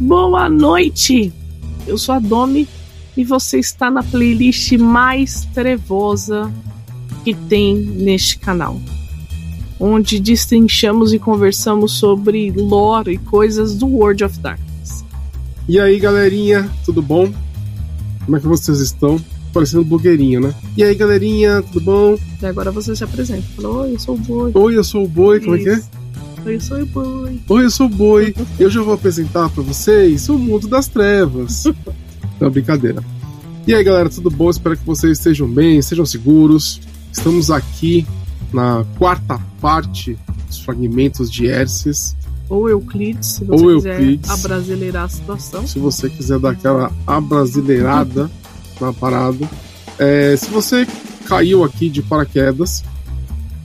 Boa noite! Eu sou a Domi e você está na playlist mais trevosa que tem neste canal, onde destrinchamos e conversamos sobre lore e coisas do World of Darkness. E aí, galerinha, tudo bom? Como é que vocês estão? Parecendo blogueirinha, né? E aí, galerinha, tudo bom? E agora você se apresenta. Fala, oi, eu sou o Boi. Oi, eu sou o Boi, como é que é? Oi, eu sou o Boi. Oi, eu sou o Boi. Eu já vou apresentar para vocês o mundo das trevas. Não, brincadeira. E aí, galera, tudo bom? Espero que vocês estejam bem, estejam seguros. Estamos aqui na quarta parte dos fragmentos de Herces. Ou Euclides, se você Ou quiser Euclides. abrasileirar a situação. Se você quiser dar aquela abrasileirada na parada. É, se você caiu aqui de paraquedas,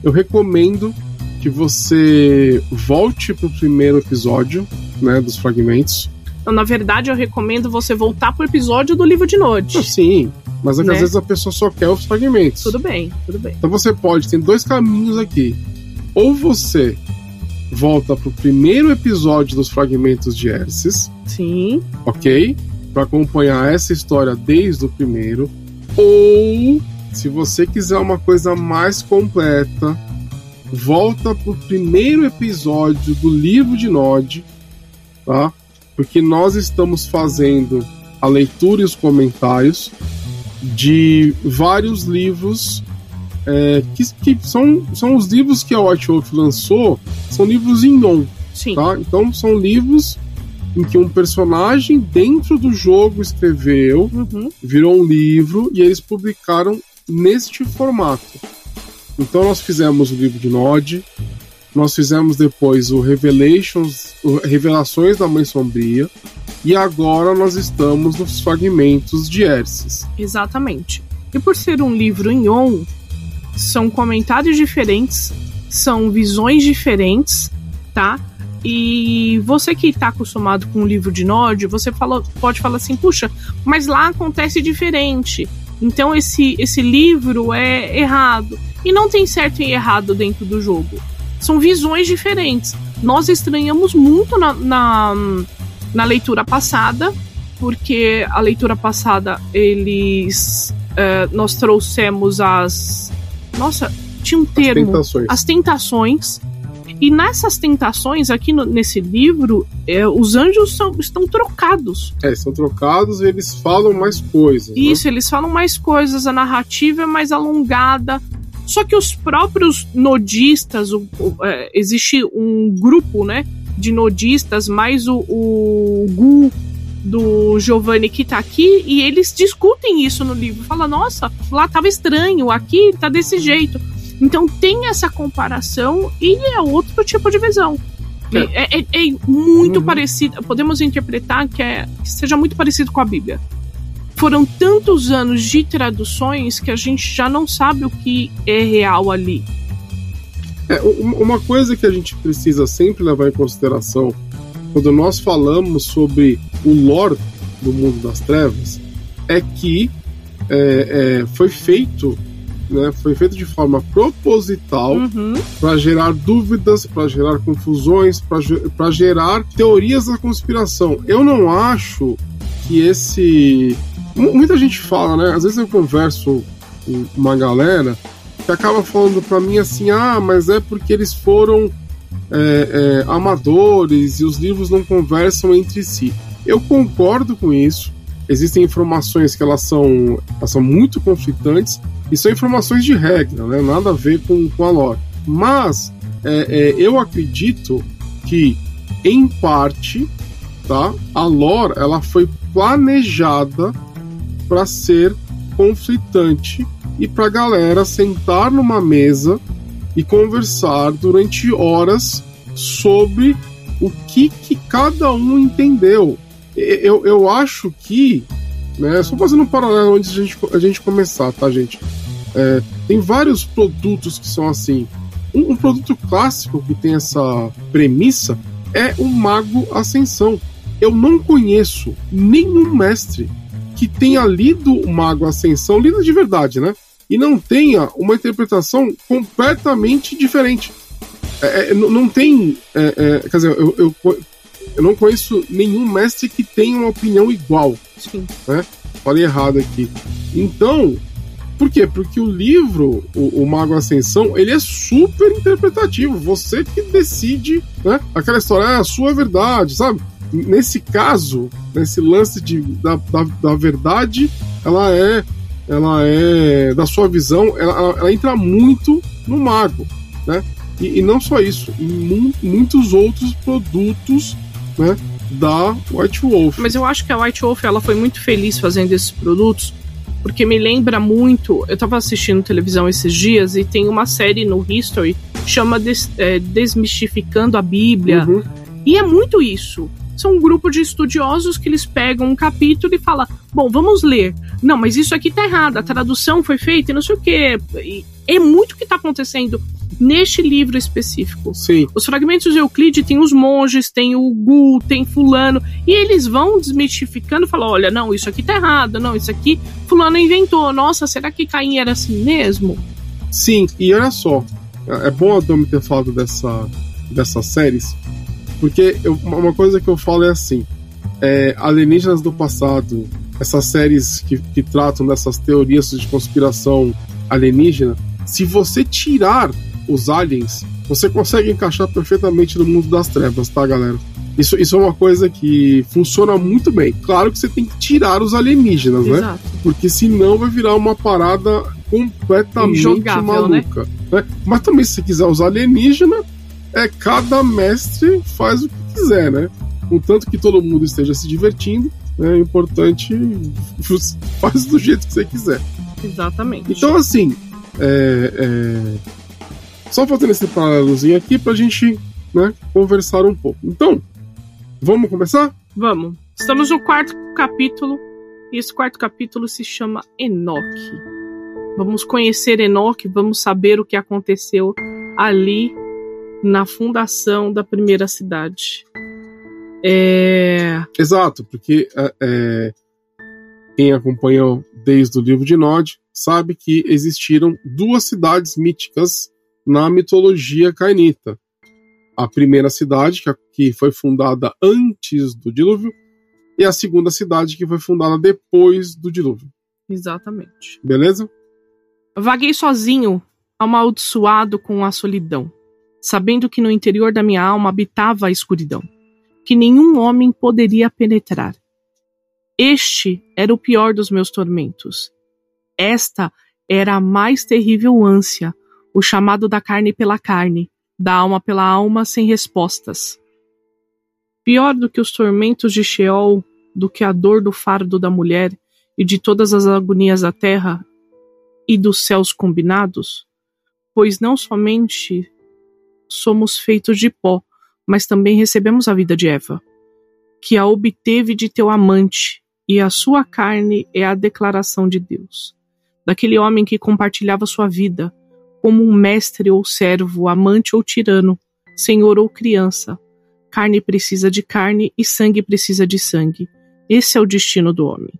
eu recomendo que você volte pro primeiro episódio, né, dos fragmentos. Então, na verdade, eu recomendo você voltar pro episódio do livro de Node. Ah, sim, mas é que Né? às vezes a pessoa só quer os fragmentos. Tudo bem, tudo bem. Então você pode, tem dois caminhos aqui. Ou você volta pro primeiro episódio dos fragmentos de Herces, Sim. ok? Para acompanhar essa história desde o primeiro. Ou, se você quiser uma coisa mais completa, volta pro primeiro episódio do livro de Nod, tá? Porque nós estamos fazendo a leitura e os comentários de vários livros é, que, que são, são os livros que a White Wolf lançou, são livros em on, Sim. tá? Então são livros em que um personagem dentro do jogo escreveu, Uhum. virou um livro e eles publicaram neste formato. Então nós fizemos o livro de Nod, nós fizemos depois o Revelations, o Revelações da Mãe Sombria, e agora nós estamos nos fragmentos de Erses. Exatamente. E por ser um livro em on, são comentários diferentes, são visões diferentes, tá? E você que está acostumado com o livro de Nod, você fala, pode falar assim, puxa, mas lá acontece diferente. Então esse, esse livro é errado. E não tem certo e errado dentro do jogo. São visões diferentes. Nós estranhamos muito na, na, na leitura passada, porque a leitura passada eles eh, nós trouxemos as nossa tinha um termo Tentações. as tentações e nessas tentações aqui no- nesse livro eh, os anjos são- estão trocados É, são trocados e eles falam mais coisas. né? isso eles falam mais coisas a narrativa é mais alongada só que os próprios nodistas o- o- eh, existe um grupo né de nodistas mais o, o Gu do Giovanni que tá aqui e eles discutem isso no livro. Fala, nossa, lá tava estranho, aqui tá desse jeito. Então tem essa comparação e é outro tipo de visão. É, é- é muito Uhum. parecido. Podemos interpretar que, é, que seja muito parecido com a Bíblia. Foram tantos anos de traduções que a gente já não sabe o que é real ali. É, um- uma coisa que a gente precisa sempre levar em consideração quando nós falamos sobre o lore do mundo das trevas é que é, é, foi feito né, foi feito de forma proposital Uhum. para gerar dúvidas, para gerar confusões, para gerar teorias da conspiração. Eu não acho que esse. Mu- Muita gente fala, né? Às vezes eu converso com uma galera que acaba falando para mim assim: ah, mas é porque eles foram é, é, amadores e os livros não conversam entre si. Eu concordo com isso. Existem informações que elas são, elas são muito conflitantes e são informações de regra, né? nada a ver com, com a lore. Mas é, é, eu acredito que, em parte, tá, a lore ela foi planejada para ser conflitante e para galera sentar numa mesa e conversar durante horas sobre o que, que cada um entendeu. Eu, eu acho que, né, só fazendo um paralelo antes de a gente, a gente começar, tá, gente? É, tem vários produtos que são assim. Um, um produto clássico que tem essa premissa é o Mago Ascensão. Eu não conheço nenhum mestre que tenha lido o Mago Ascensão, lido de verdade, né? E não tenha uma interpretação completamente diferente. É, é, não tem. é, é, quer dizer, eu, eu, eu não conheço nenhum mestre que tenha uma opinião igual. Sim. Né? Falei errado aqui. Então, por quê? Porque o livro, o, o, Mago Ascensão, ele é super interpretativo. Você que decide, né? Aquela história é a sua verdade, sabe? Nesse caso, nesse lance de, da, da, da verdade, ela é ela é da sua visão, ela, ela, entra muito no mago, né? E, e não só isso, em mu muitos outros produtos, né? Da White Wolf. Mas eu acho que a White Wolf ela foi muito feliz fazendo esses produtos, porque me lembra muito. Eu tava assistindo televisão esses dias e tem uma série no History que chama Des, é, Desmistificando a Bíblia. Uhum. E é muito isso são um grupo de estudiosos que eles pegam um capítulo e falam: bom, vamos ler. Não, mas isso aqui tá errado, a tradução foi feita e não sei o quê. E é muito o que está acontecendo neste livro específico. Sim. Os fragmentos de Euclide tem os monges, tem o Gu, tem fulano, e eles vão desmistificando, falam, olha, não, isso aqui tá errado, não, isso aqui fulano inventou. Nossa, será que Caim era assim mesmo? Sim, e olha só, é bom a Domi ter falado dessa, dessas séries, porque eu, uma coisa que eu falo é assim: é, Alienígenas do Passado, essas séries que, que tratam dessas teorias de conspiração alienígena, se você tirar os aliens, você consegue encaixar perfeitamente no mundo das trevas, tá, galera? Isso, isso é uma coisa que funciona muito bem. Claro que você tem que tirar os alienígenas, né? Exato. né? Porque senão vai virar uma parada completamente Injogável, né? maluca. Né? Né? Mas também, se você quiser usar alienígena, é cada mestre faz o que quiser, né? Contanto que todo mundo esteja se divertindo, né, é importante faz do jeito que você quiser. Exatamente. Então, assim, é, é... só fazendo esse paralelozinho aqui pra gente né, conversar um pouco. Então, vamos começar? Vamos. Estamos no quarto capítulo e esse quarto capítulo se chama Enoque. Vamos conhecer Enoque, vamos saber o que aconteceu ali na fundação da primeira cidade. É... Exato, porque é, é, quem acompanhou desde o livro de Nod sabe que existiram duas cidades míticas na mitologia cainita. A primeira cidade, que foi fundada antes do dilúvio, e a segunda cidade, que foi fundada depois do dilúvio. Exatamente. Beleza? Vaguei sozinho, amaldiçoado com a solidão sabendo que no interior da minha alma habitava a escuridão, que nenhum homem poderia penetrar. Este era o pior dos meus tormentos. Esta era a mais terrível ânsia, o chamado da carne pela carne, da alma pela alma sem respostas. Pior do que os tormentos de Sheol, do que a dor do fardo da mulher e de todas as agonias da terra e dos céus combinados, pois não somente somos feitos de pó, mas também recebemos a vida de Eva, que a obteve de teu amante, e a sua carne é a declaração de Deus, daquele homem que compartilhava sua vida, como um mestre ou servo, amante ou tirano, senhor ou criança. Carne precisa de carne e sangue precisa de sangue. Esse é o destino do homem.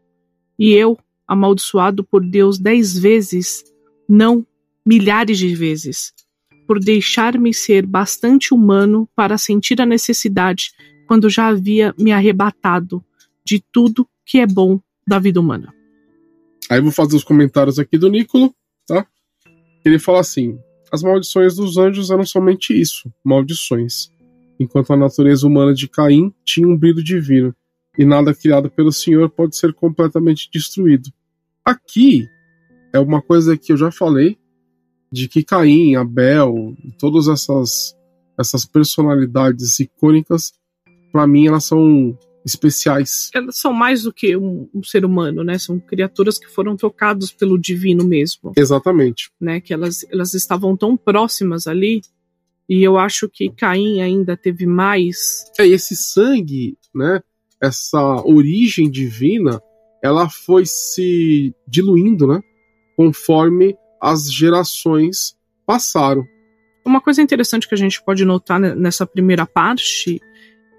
E eu, amaldiçoado por Deus dez vezes, não milhares de vezes, por deixar-me ser bastante humano para sentir a necessidade quando já havia me arrebatado de tudo que é bom da vida humana. Aí vou fazer os comentários aqui do Nicolo, tá? Ele fala assim: as maldições dos anjos eram somente isso, maldições, enquanto a natureza humana de Caim tinha um brilho divino, e nada criado pelo Senhor pode ser completamente destruído. Aqui é uma coisa que eu já falei, de que Caim, Abel, todas essas essas personalidades icônicas, para mim elas são especiais. Elas são mais do que um, um, ser humano, né? São criaturas que foram tocadas pelo divino mesmo. Exatamente. Né? Que elas, elas estavam tão próximas ali. E eu acho que Caim ainda teve mais. É, esse sangue, né? Essa origem divina, ela foi se diluindo, né? Conforme as gerações passaram. Uma coisa interessante que a gente pode notar nessa primeira parte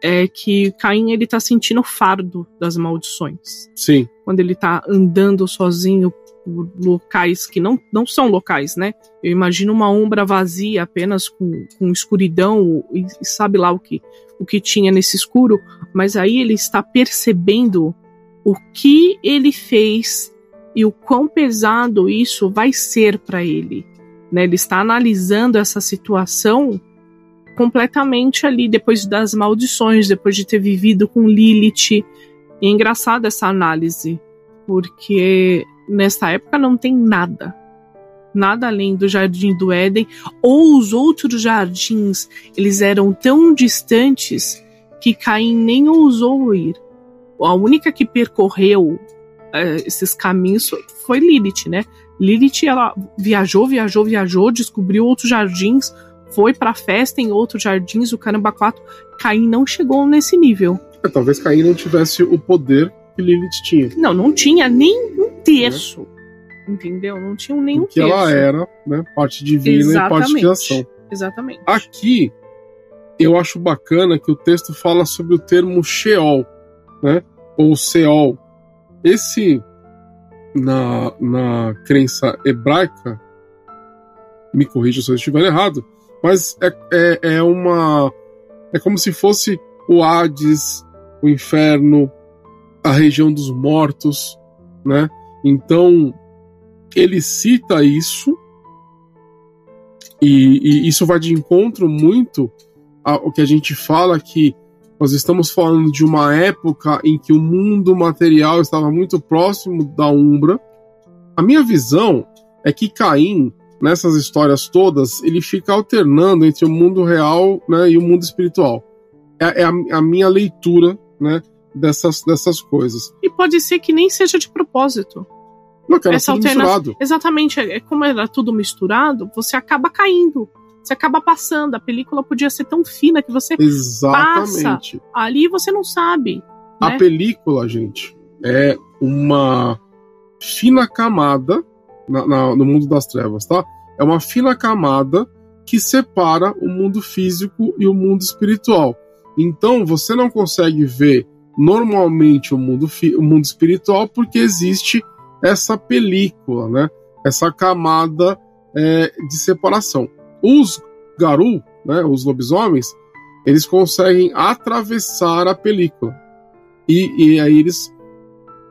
é que Caim ele tá sentindo o fardo das maldições. Sim. Quando ele tá andando sozinho por locais que não, não são locais, né? Eu imagino uma ombra vazia apenas com, com escuridão e, e sabe lá o que o que tinha nesse escuro, mas aí ele está percebendo o que ele fez e o quão pesado isso vai ser para ele. Né? Ele está analisando essa situação completamente ali depois das maldições, depois de ter vivido com Lilith. E é engraçado essa análise, porque nessa época não tem nada. Nada além do Jardim do Éden, ou os outros jardins, eles eram tão distantes que Caim nem ousou ir. A única que percorreu esses caminhos foi Lilith, né? Lilith, ela viajou, viajou, viajou, descobriu outros jardins, foi pra festa em outros jardins, o caramba 4. Caim não chegou nesse nível. É, talvez Caim não tivesse o poder que Lilith tinha. Não, não tinha nem um terço. É. Entendeu? Não tinha nem um que terço. ela era, né? Parte divina Exatamente. e parte de ação. Exatamente. Aqui, eu acho bacana que o texto fala sobre o termo Sheol, né? Ou Seol. Esse, na, na crença hebraica, me corrija se eu estiver errado, mas é, é, é uma. É como se fosse o Hades, o inferno, a região dos mortos, né? Então, ele cita isso, e, e isso vai de encontro muito ao que a gente fala que nós estamos falando de uma época em que o mundo material estava muito próximo da Umbra. A minha visão é que Caim nessas histórias todas, ele fica alternando entre o mundo real né, e o mundo espiritual. É, é a, a, minha leitura né, dessas, dessas coisas. E pode ser que nem seja de propósito. Não, era Essa tudo alterna... misturado. Exatamente, é, é como era tudo misturado, você acaba caindo. Você acaba passando. A película podia ser tão fina que você Exatamente. passa ali e você não sabe. A né? película, gente, é uma fina camada na, na, no mundo das trevas, tá? É uma fina camada que separa o mundo físico e o mundo espiritual. Então você não consegue ver normalmente o mundo, o mundo espiritual porque existe essa película, né? Essa camada é, de separação. Os Garu, né? Os lobisomens, eles conseguem atravessar a película e, e aí eles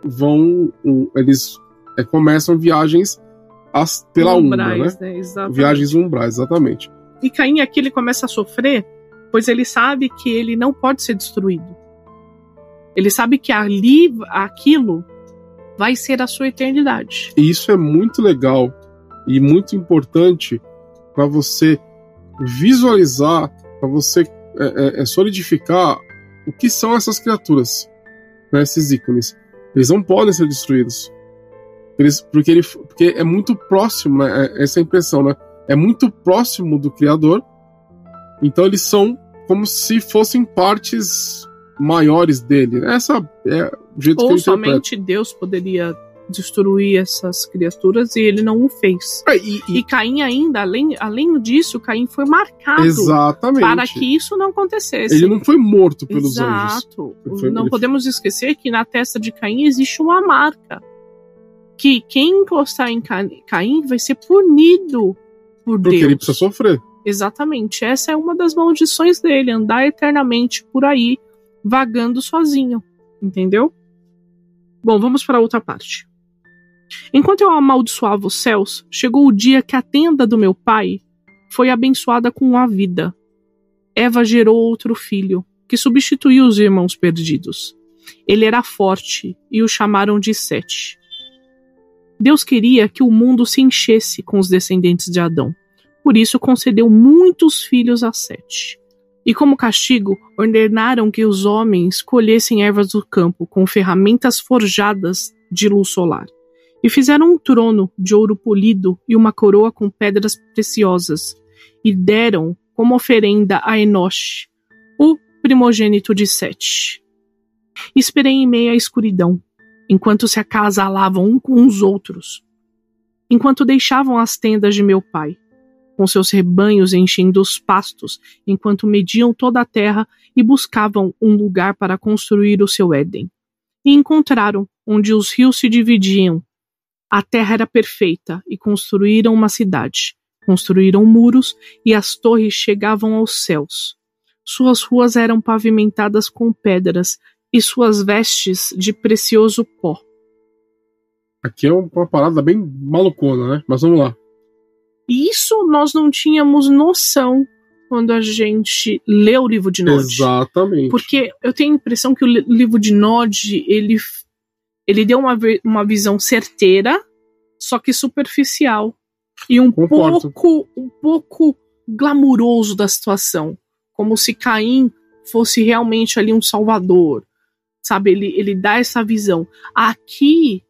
vão, eles é, começam viagens as, pela umbrais, Umbra, né? né? Viagens umbrais, exatamente. E Caim aqui ele começa a sofrer, pois ele sabe que ele não pode ser destruído. Ele sabe que ali, aquilo, vai ser a sua eternidade. E isso é muito legal e muito importante para você visualizar, para você é, é, é, solidificar o que são essas criaturas, né, esses ícones. Eles não podem ser destruídos. Eles, porque, ele, porque é muito próximo, né? É, essa é a impressão, né? É muito próximo do Criador. Então eles são como se fossem partes maiores dele. Essa é o jeito Ou que ele somente Deus poderia destruir essas criaturas e ele não o fez. É, e, e... e, Caim ainda, além, além disso, Caim foi marcado Exatamente. para que isso não acontecesse. Ele não foi morto pelos Exato. anjos. Exato. Não podemos esquecer que na testa de Caim existe uma marca que quem encostar em Caim vai ser punido por Porque Deus. ele precisa sofrer. Exatamente. Essa é uma das maldições dele, andar eternamente por aí, vagando sozinho. Entendeu? Bom, vamos para outra parte. Enquanto eu amaldiçoava os céus, chegou o dia que a tenda do meu pai foi abençoada com a vida. Eva gerou outro filho, que substituiu os irmãos perdidos. Ele era forte e o chamaram de Sete. Deus queria que o mundo se enchesse com os descendentes de Adão. Por isso concedeu muitos filhos a Sete. E como castigo, ordenaram que os homens colhessem ervas do campo com ferramentas forjadas de luz solar. E fizeram um trono de ouro polido e uma coroa com pedras preciosas. E deram como oferenda a Enosh, o primogênito de Sete. Esperei em meio à escuridão, enquanto se acasalavam um com os outros, enquanto deixavam as tendas de meu pai, com seus rebanhos enchendo os pastos, enquanto mediam toda a terra e buscavam um lugar para construir o seu Éden. E encontraram onde os rios se dividiam. A terra era perfeita e construíram uma cidade. Construíram muros e as torres chegavam aos céus. suas ruas eram pavimentadas com pedras e suas vestes de precioso pó. Aqui é uma parada bem malucona, né? Mas vamos lá. Isso nós não tínhamos noção quando a gente lê o livro de Nod. Exatamente. Porque eu tenho a impressão que o livro de Nod, ele, ele deu uma, uma visão certeira, só que superficial. E um Concordo. pouco, um pouco glamuroso da situação. Como se Caim fosse realmente ali um salvador. Sabe, ele, ele dá essa visão. Aqui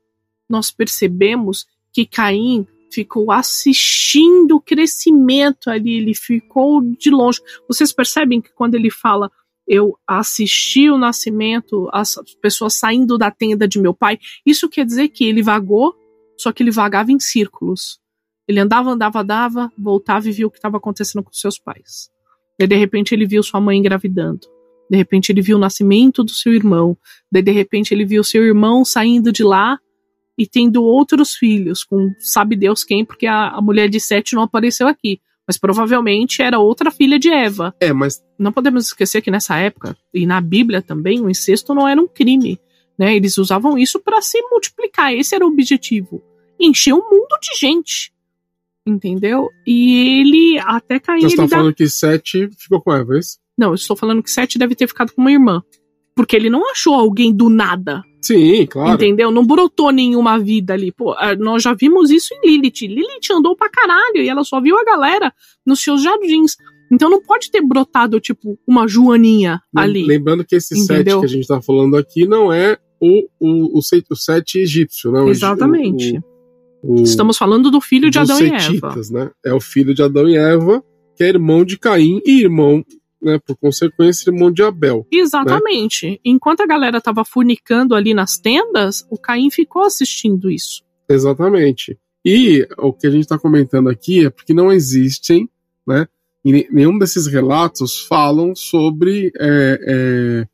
nós percebemos que Caim ficou assistindo o crescimento ali, ele ficou de longe. Vocês percebem que quando ele fala eu assisti o nascimento, as pessoas saindo da tenda de meu pai, isso quer dizer que ele vagou, só que ele vagava em círculos. Ele andava, andava, andava, voltava e viu o que estava acontecendo com seus pais. E de repente ele viu sua mãe engravidando. De repente ele viu o nascimento do seu irmão. Daí de repente ele viu seu irmão saindo de lá e tendo outros filhos, com sabe Deus quem, porque a, a mulher de Sete não apareceu aqui. Mas provavelmente era outra filha de Eva. É, mas. Não podemos esquecer que nessa época, e na Bíblia também, o incesto não era um crime. Né? Eles usavam isso para se multiplicar. Esse era o objetivo. Encher o mundo de gente. Entendeu? E ele até caiu. Você está falando que Sete ficou com Eva, é isso? Não, eu estou falando que Sete deve ter ficado com uma irmã. Porque ele não achou alguém do nada. Sim, claro. Entendeu? Não brotou nenhuma vida ali. Pô, nós já vimos isso em Lilith. Lilith andou pra caralho e ela só viu a galera nos seus jardins. Então não pode ter brotado, tipo, uma Joaninha ali. Lembrando que esse Entendeu? sete que a gente tá falando aqui não é o, o, o, o sete egípcio, não. Exatamente. O, o, Estamos falando do filho de Adão setitas, e Eva. Né? É o filho de Adão e Eva, que é irmão de Caim e irmão né, por consequência, irmão de Abel. Exatamente. Né? Enquanto a galera tava furnicando ali nas tendas, o Caim ficou assistindo isso. Exatamente. E o que a gente está comentando aqui é porque não existem, né? E nenhum desses relatos falam sobre é, é,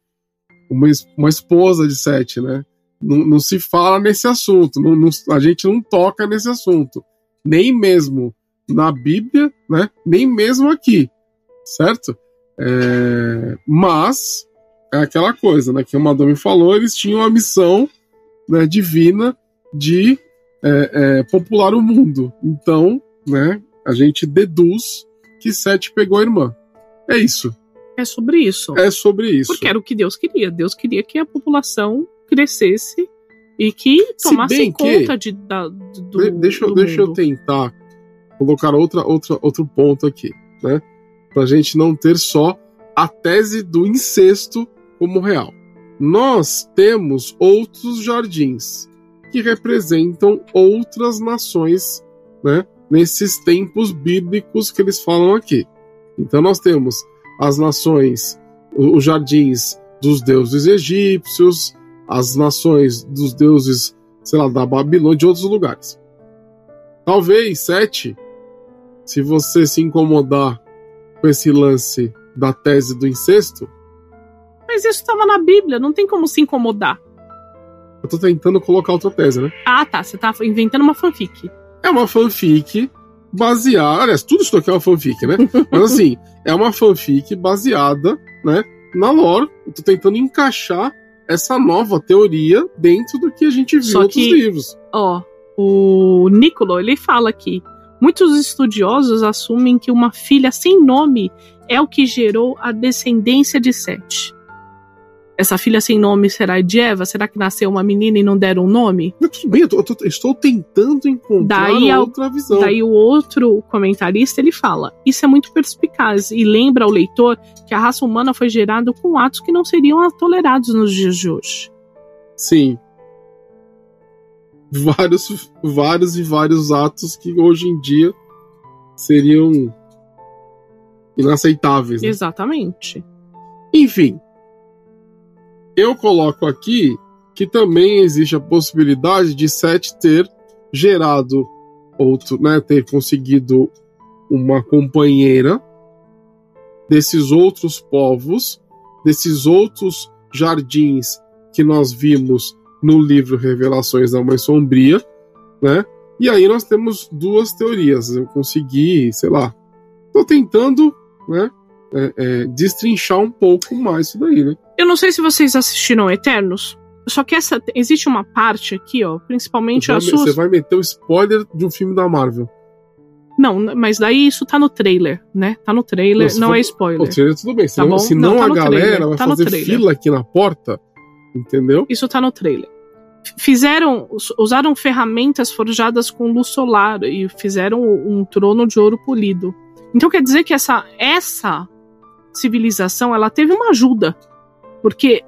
uma, uma esposa de Sete, né? Não, não, se fala nesse assunto, não, não, a gente não toca nesse assunto. Nem mesmo na Bíblia, né? Nem mesmo aqui, certo? É, mas é aquela coisa, né? Que o Madame falou, eles tinham a missão né, divina de é, é, popular o mundo. Então, né? A gente deduz que Sete pegou a irmã. É isso. É sobre isso. É sobre isso. Porque era o que Deus queria. Deus queria que a população crescesse e que tomasse conta de, da, do. Deixa, do deixa eu tentar colocar outra, outra, outro ponto aqui, né? Para a gente não ter só a tese do incesto como real. Nós temos outros jardins que representam outras nações, né, nesses tempos bíblicos que eles falam aqui. Então nós temos as nações, os jardins dos deuses egípcios, as nações dos deuses, sei lá, da Babilônia, de outros lugares. Talvez sete, se você se incomodar com esse lance da tese do incesto. Mas isso estava na Bíblia, não tem como se incomodar. Eu tô tentando colocar outra tese, né? Ah, tá. Você tá inventando uma fanfic. É uma fanfic baseada. Aliás, tudo isso aqui é uma fanfic, né? Mas assim, é uma fanfic baseada, né? Na lore. Eu tô tentando encaixar essa nova teoria dentro do que a gente viu Só em outros livros. Ó, o Nicolo, ele fala aqui Muitos estudiosos assumem que uma filha sem nome é o que gerou a descendência de Sete. Essa filha sem nome será de Eva? Será que nasceu uma menina e não deram um nome? Tudo bem, eu, tô, eu estou tentando encontrar daí, outra visão. Daí o outro comentarista ele fala: Isso é muito perspicaz e lembra ao leitor que a raça humana foi gerada com atos que não seriam tolerados nos dias de hoje. Sim, vários, vários e vários atos que hoje em dia seriam inaceitáveis. Né? Exatamente. Enfim, eu coloco aqui que também existe a possibilidade de Seth ter gerado outro, né, ter conseguido uma companheira desses outros povos, desses outros jardins que nós vimos no livro Revelações da Mãe Sombria, né? E aí nós temos duas teorias. Eu consegui, sei lá, tô tentando, né? é, é, destrinchar um pouco mais isso daí, né? Eu não sei se vocês assistiram Eternos, só que essa existe uma parte aqui, ó, principalmente você a vai, sua. Você vai meter o spoiler de um filme da Marvel. Não, mas daí isso tá no trailer, né? Tá no trailer, Não, se é spoiler. O trailer tudo bem, Tá senão, bom? senão Não, tá a galera trailer, vai tá fazer fila aqui na porta, entendeu? Isso tá no trailer. Fizeram, us- usaram ferramentas forjadas com luz solar e fizeram um trono de ouro polido. Então quer dizer que essa essa civilização ela teve uma ajuda, porque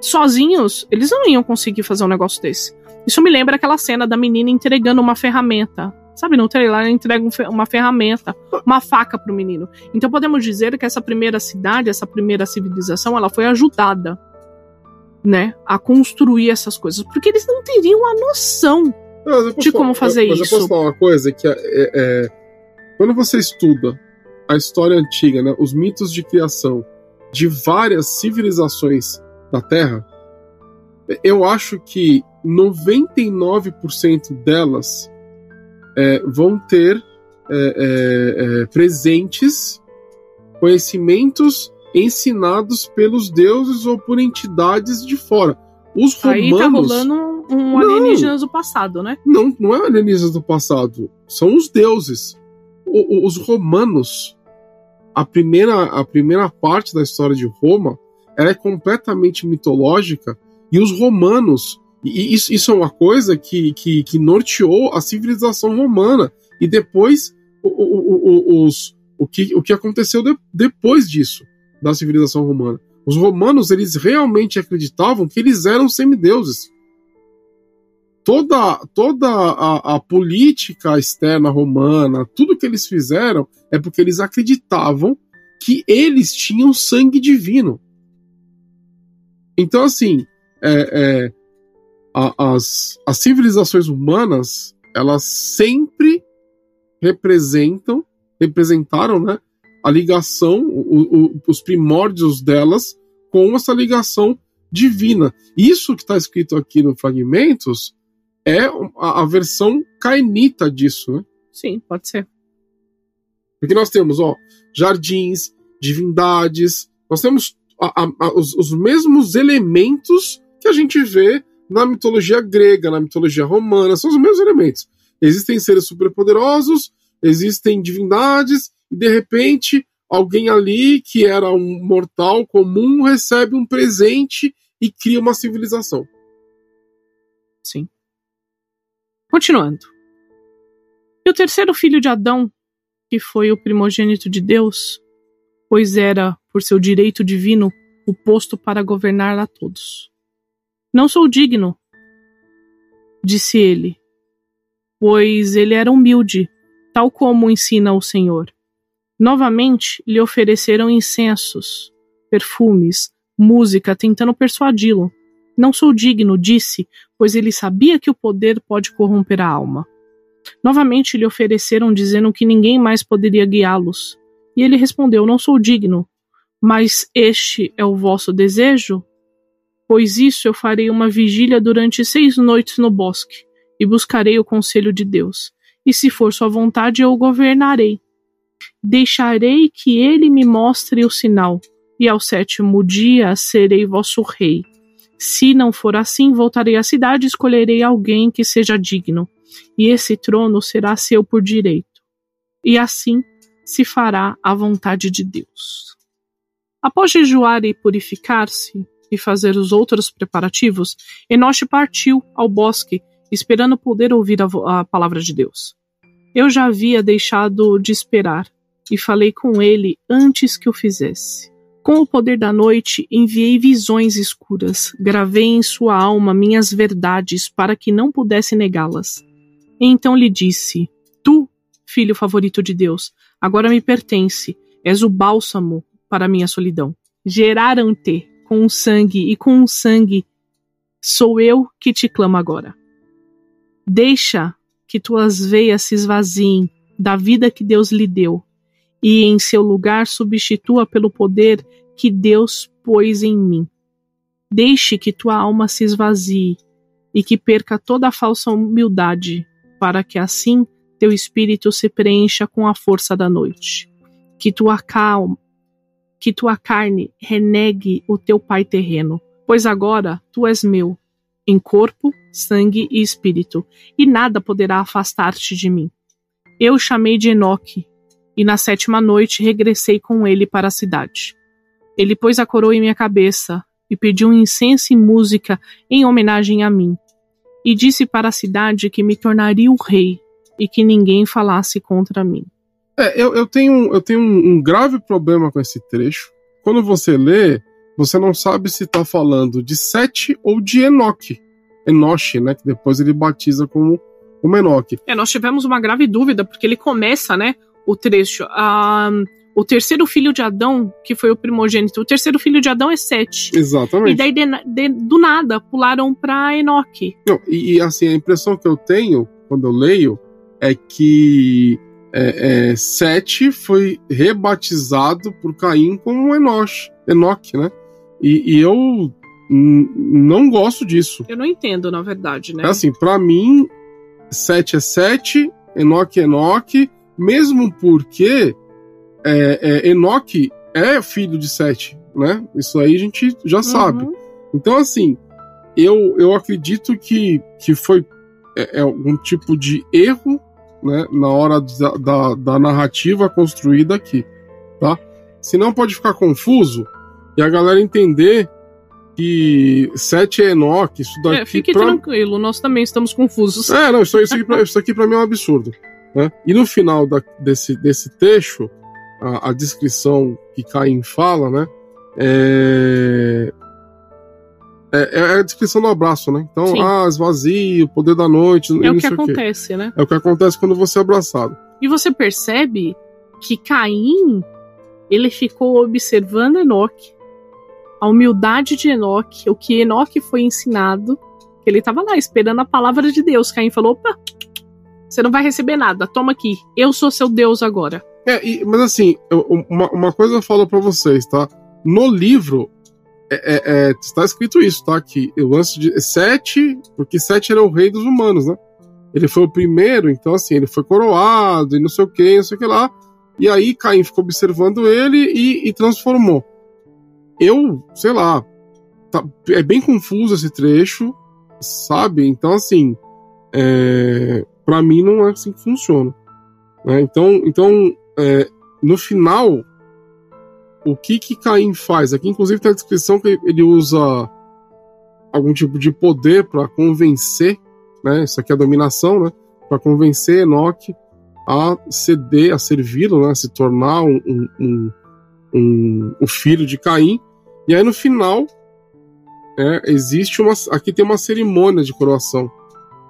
sozinhos eles não iam conseguir fazer um negócio desse. Isso me lembra aquela cena da menina entregando uma ferramenta. Sabe, no trailer ela entrega um uma ferramenta, uma faca pro menino. Então podemos dizer que essa primeira cidade, essa primeira civilização, ela foi ajudada, né, a construir essas coisas, porque eles não teriam a noção. Mas eu De como fazer mas isso. eu posso falar uma coisa que é, é- é- quando você estuda a história antiga, né, os mitos de criação de várias civilizações da Terra, eu acho que 99% delas é, vão ter é, é, é, presentes, conhecimentos ensinados pelos deuses ou por entidades de fora. Os Aí tá romanos rolando um Não. alienígenas do passado, né? não, não é alienígenas do passado, são os deuses. O- o- os romanos, a primeira, a primeira parte da história de Roma, ela é completamente mitológica, e os romanos, e e isso, isso é uma coisa que, que, que norteou a civilização romana, e depois o, o, o, os, o, que, o que aconteceu de- depois disso, da civilização romana. Os romanos, eles realmente acreditavam que eles eram semideuses toda, toda a, a política externa romana, tudo que eles fizeram é porque eles acreditavam que eles tinham sangue divino. Então, assim, é, é, a- as, as civilizações humanas, elas sempre representam, representaram, né, a ligação, o- o- os primórdios delas com essa ligação divina. Isso que está escrito aqui no Fragmentos é a, a versão cainita disso, né? Sim, pode ser. Porque nós temos, ó, jardins, divindades, nós temos a- a- os, os mesmos elementos que a gente vê na mitologia grega, na mitologia romana, são os mesmos elementos. Existem seres superpoderosos, existem divindades, e de repente alguém ali que era um mortal comum recebe um presente e cria uma civilização. Sim. Continuando. E o terceiro filho de Adão, que foi o primogênito de Deus, pois era, por seu direito divino, o posto para governar a todos. Não sou digno, disse ele, pois ele era humilde, tal como ensina o Senhor. Novamente lhe ofereceram incensos, perfumes, música, tentando persuadi-lo. Não sou digno, disse, pois ele sabia que o poder pode corromper a alma. Novamente lhe ofereceram, dizendo que ninguém mais poderia guiá-los. E ele respondeu: Não sou digno. Mas este é o vosso desejo? Pois isso eu farei uma vigília durante seis noites no bosque, e buscarei o conselho de Deus. E se for sua vontade, eu o governarei. Deixarei que ele me mostre o sinal, e ao sétimo dia serei vosso rei. Se não for assim, voltarei à cidade e escolherei alguém que seja digno, e esse trono será seu por direito. E assim se fará a vontade de Deus. Após jejuar e purificar-se e fazer os outros preparativos, Enoche partiu ao bosque, esperando poder ouvir a, a palavra de Deus. Eu já havia deixado de esperar e falei com ele antes que o fizesse. Com o poder da noite, enviei visões escuras, gravei em sua alma minhas verdades para que não pudesse negá-las. Então lhe disse: Tu, filho favorito de Deus, agora me pertence, és o bálsamo para minha solidão. Geraram-te com o sangue, e com o sangue sou eu que te clamo agora. Deixa que tuas veias se esvaziem da vida que Deus lhe deu, e em seu lugar substitua pelo poder que Deus pôs em mim. Deixe que tua alma se esvazie e que perca toda a falsa humildade, para que assim teu espírito se preencha com a força da noite. Que tua calma, que tua carne renegue o teu pai terreno, pois agora tu és meu, em corpo, sangue e espírito, e nada poderá afastar-te de mim. Eu chamei de Enoque, e na sétima noite regressei com ele para a cidade. Ele pôs a coroa em minha cabeça e pediu incenso e música em homenagem a mim, e disse para a cidade que me tornaria o rei e que ninguém falasse contra mim. É, eu, eu tenho, eu tenho um, um grave problema com esse trecho. Quando você lê, você não sabe se está falando de Sete ou de Enoque. Enoche, né? Que depois ele batiza como, como Enoque. É, nós tivemos uma grave dúvida, porque ele começa, né? O trecho. O terceiro filho de Adão, que foi o primogênito, o terceiro filho de Adão é Sete. Exatamente. E daí, de, de, do nada, pularam para Enoque. Não, e, e assim, a impressão que eu tenho quando eu leio é que é, é, Sete foi rebatizado por Caim como Enoch, Enoch né? E, e eu não gosto disso. Eu não entendo, na verdade, né? É assim, para mim, Sete é Sete, Enoch é Enoch, mesmo porque é, é, Enoch é filho de Sete, né? Isso aí a gente já sabe. Uhum. Então, assim, eu, eu acredito que, que foi é, é algum tipo de erro né, na hora da, da, da narrativa construída aqui, tá? Senão pode ficar confuso e a galera entender que Sete é Enoch, isso daqui. É, fique pra... tranquilo, nós também estamos confusos. É, não, isso, isso, aqui, pra, isso aqui pra mim é um absurdo. Né? E no final da, desse, desse texto, a, a, descrição que Caim fala, né? É, é, é, a descrição do abraço, né? Então, Sim. ah, esvazio, poder da noite. É o que acontece, né? É o que acontece quando você é abraçado. E você percebe que Caim, ele ficou observando Enoque, a humildade de Enoque, o que Enoque foi ensinado, ele estava lá esperando a palavra de Deus. Caim falou: opa, você não vai receber nada, toma aqui, eu sou seu Deus agora. É, e, mas assim, uma, uma coisa eu falo para vocês, tá? No livro, é, é, é, está escrito isso, tá? Que o lance de Sete, porque Sete era o rei dos humanos, né? Ele foi o primeiro, então assim, ele foi coroado e não sei o que, não sei o que lá. E aí Caim ficou observando ele e, e transformou. Eu, sei lá, tá, é bem confuso esse trecho, sabe? Então assim, é, para mim não é assim que funciona. Né? Então, então é, no final o que que Caim faz? Aqui, inclusive, tem a descrição que ele usa algum tipo de poder para convencer, né? Isso aqui é a dominação, né? Para convencer Enoque a ceder, a servi-lo, né? A se tornar um, um, um, um, o filho de Caim. E aí, no final, é, existe uma. Aqui tem uma cerimônia de coroação.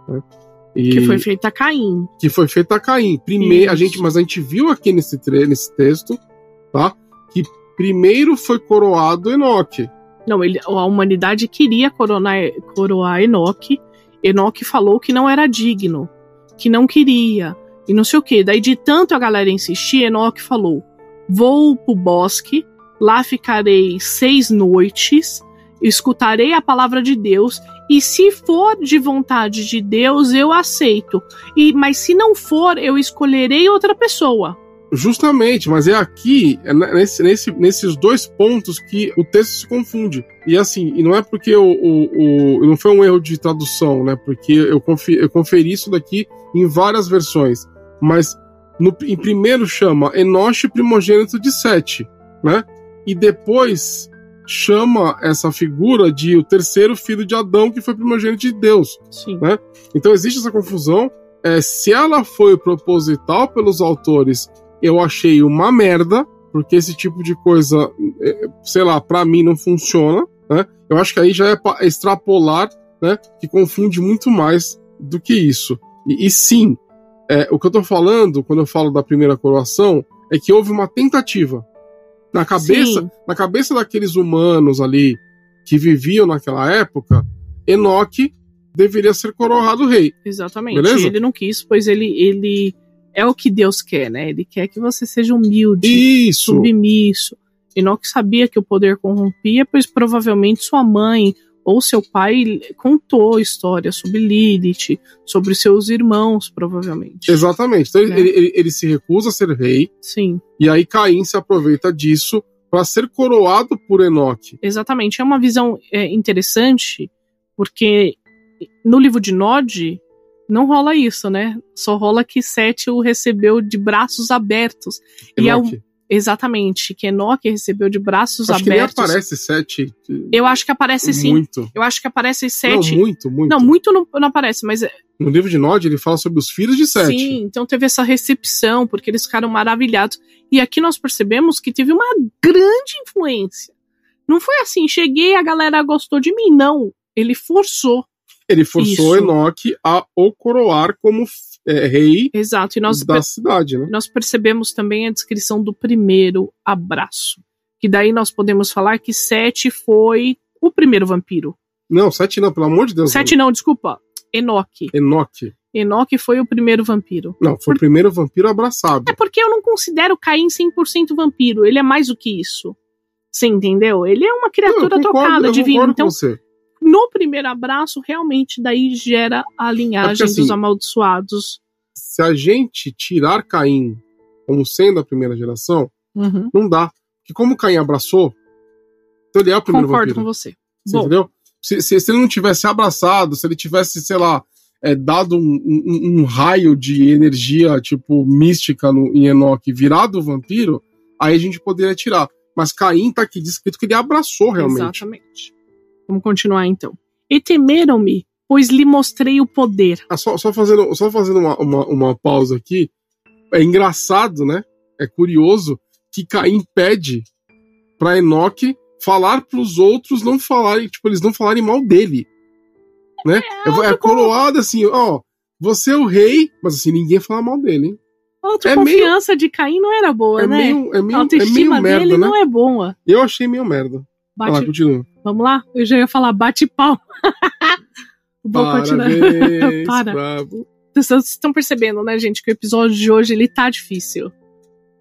Né? E, que foi feita a Caim. Que foi feita a Caim. Primeiro, a gente, mas a gente viu aqui nesse, nesse texto, tá? Que primeiro foi coroado Enoque. Não, ele, a humanidade queria coronar, coroar Enoque. Enoque falou que não era digno, que não queria, e não sei o que. Daí, de tanto a galera insistir, Enoque falou: Vou pro bosque, lá ficarei seis noites, escutarei a palavra de Deus, e se for de vontade de Deus, eu aceito. E Mas se não for, eu escolherei outra pessoa. Justamente, mas é aqui, é nesse, nesse, nesses dois pontos que o texto se confunde. E assim, e não é porque o, o, o não foi um erro de tradução, né? Porque eu conferi, eu conferi isso daqui em várias versões. Mas no, em primeiro chama Enoche primogênito de Sete, né? E depois chama essa figura de o terceiro filho de Adão, que foi primogênito de Deus. Sim. Né? Então existe essa confusão. É, se ela foi proposital pelos autores eu achei uma merda, porque esse tipo de coisa, é, sei lá, para mim não funciona, né? Eu acho que aí já é extrapolar, né? Que confunde muito mais do que isso. E, e sim, é, o que eu tô falando, quando eu falo da primeira coroação, é que houve uma tentativa. Na cabeça, sim. na cabeça daqueles humanos ali que viviam naquela época, Enoque deveria ser coroado rei. Exatamente. Beleza? Ele não quis, pois ele, ele é o que Deus quer, né? Ele quer que você seja humilde, Isso. submisso. Enoque sabia que o poder corrompia, pois provavelmente sua mãe ou seu pai contou histórias sobre Lilith, sobre seus irmãos, provavelmente. Exatamente. Então né? ele, ele, ele, se recusa a ser rei. Sim. E aí Caim se aproveita disso para ser coroado por Enoque. Exatamente. É uma visão é, interessante, porque no livro de Nod não rola isso, né? Só rola que Sete o recebeu de braços abertos. E é Enoque. Exatamente, que Enoque recebeu de braços Acho que nem abertos. aparece sete. Eu acho que aparece sim. Muito. Eu acho que aparece Sete. Não, muito, muito. Não, muito não, não aparece, mas é- No livro de Nod, ele fala sobre os filhos de Sete. sim, então teve essa recepção, porque eles ficaram maravilhados. E aqui nós percebemos que teve uma grande influência. Não foi assim, cheguei, a galera gostou de mim, não. Ele forçou. Ele forçou Isso. Enoque a o coroar como é, rei Exato. E nós, da cidade, né? nós percebemos também a descrição do primeiro abraço. Que daí nós podemos falar que Sete foi o primeiro vampiro. Não, Sete não, pelo amor de Deus. Sete não, desculpa. Enoque. Enoque. Enoque foi o primeiro vampiro. Não, foi o primeiro vampiro abraçado. É porque eu não considero Caim 100% vampiro. Ele é mais do que isso. Você entendeu? Ele é uma Não, criatura concordo, trocada, eu divina. Então. No primeiro abraço, realmente daí gera a linhagem assim, dos amaldiçoados. Se a gente tirar Caim como sendo a primeira geração, Uhum. não dá. Porque como Caim abraçou, então ele é o primeiro Concordo vampiro. com você. Você entendeu? Se, se, se ele não tivesse abraçado, se ele tivesse, sei lá, é, dado um, um- um raio de energia, tipo, mística no, em Enoque virado vampiro, aí a gente poderia tirar. Mas Caim tá aqui descrito que ele abraçou realmente. exatamente. Vamos continuar então. E temeram-me, pois lhe mostrei o poder. Ah, só, só fazendo, só fazendo uma, uma, uma pausa aqui. É engraçado, né? É curioso que Caim pede pra Enoque falar pros outros não falarem, tipo, eles não falarem mal dele. Né? É, é algo coroado assim, ó. Você é o rei, mas assim, ninguém fala mal dele, hein? A É autoconfiança de Caim não era boa, É né? meio, é a meio, é autoestima meio merda, dele né? não é boa. Eu achei meio merda. Vai lá, Bate... continua. Vamos lá? Eu já ia falar bate pau. Vou continuar. Para. bravo. Vocês estão percebendo, né, gente, que o episódio de hoje ele tá difícil.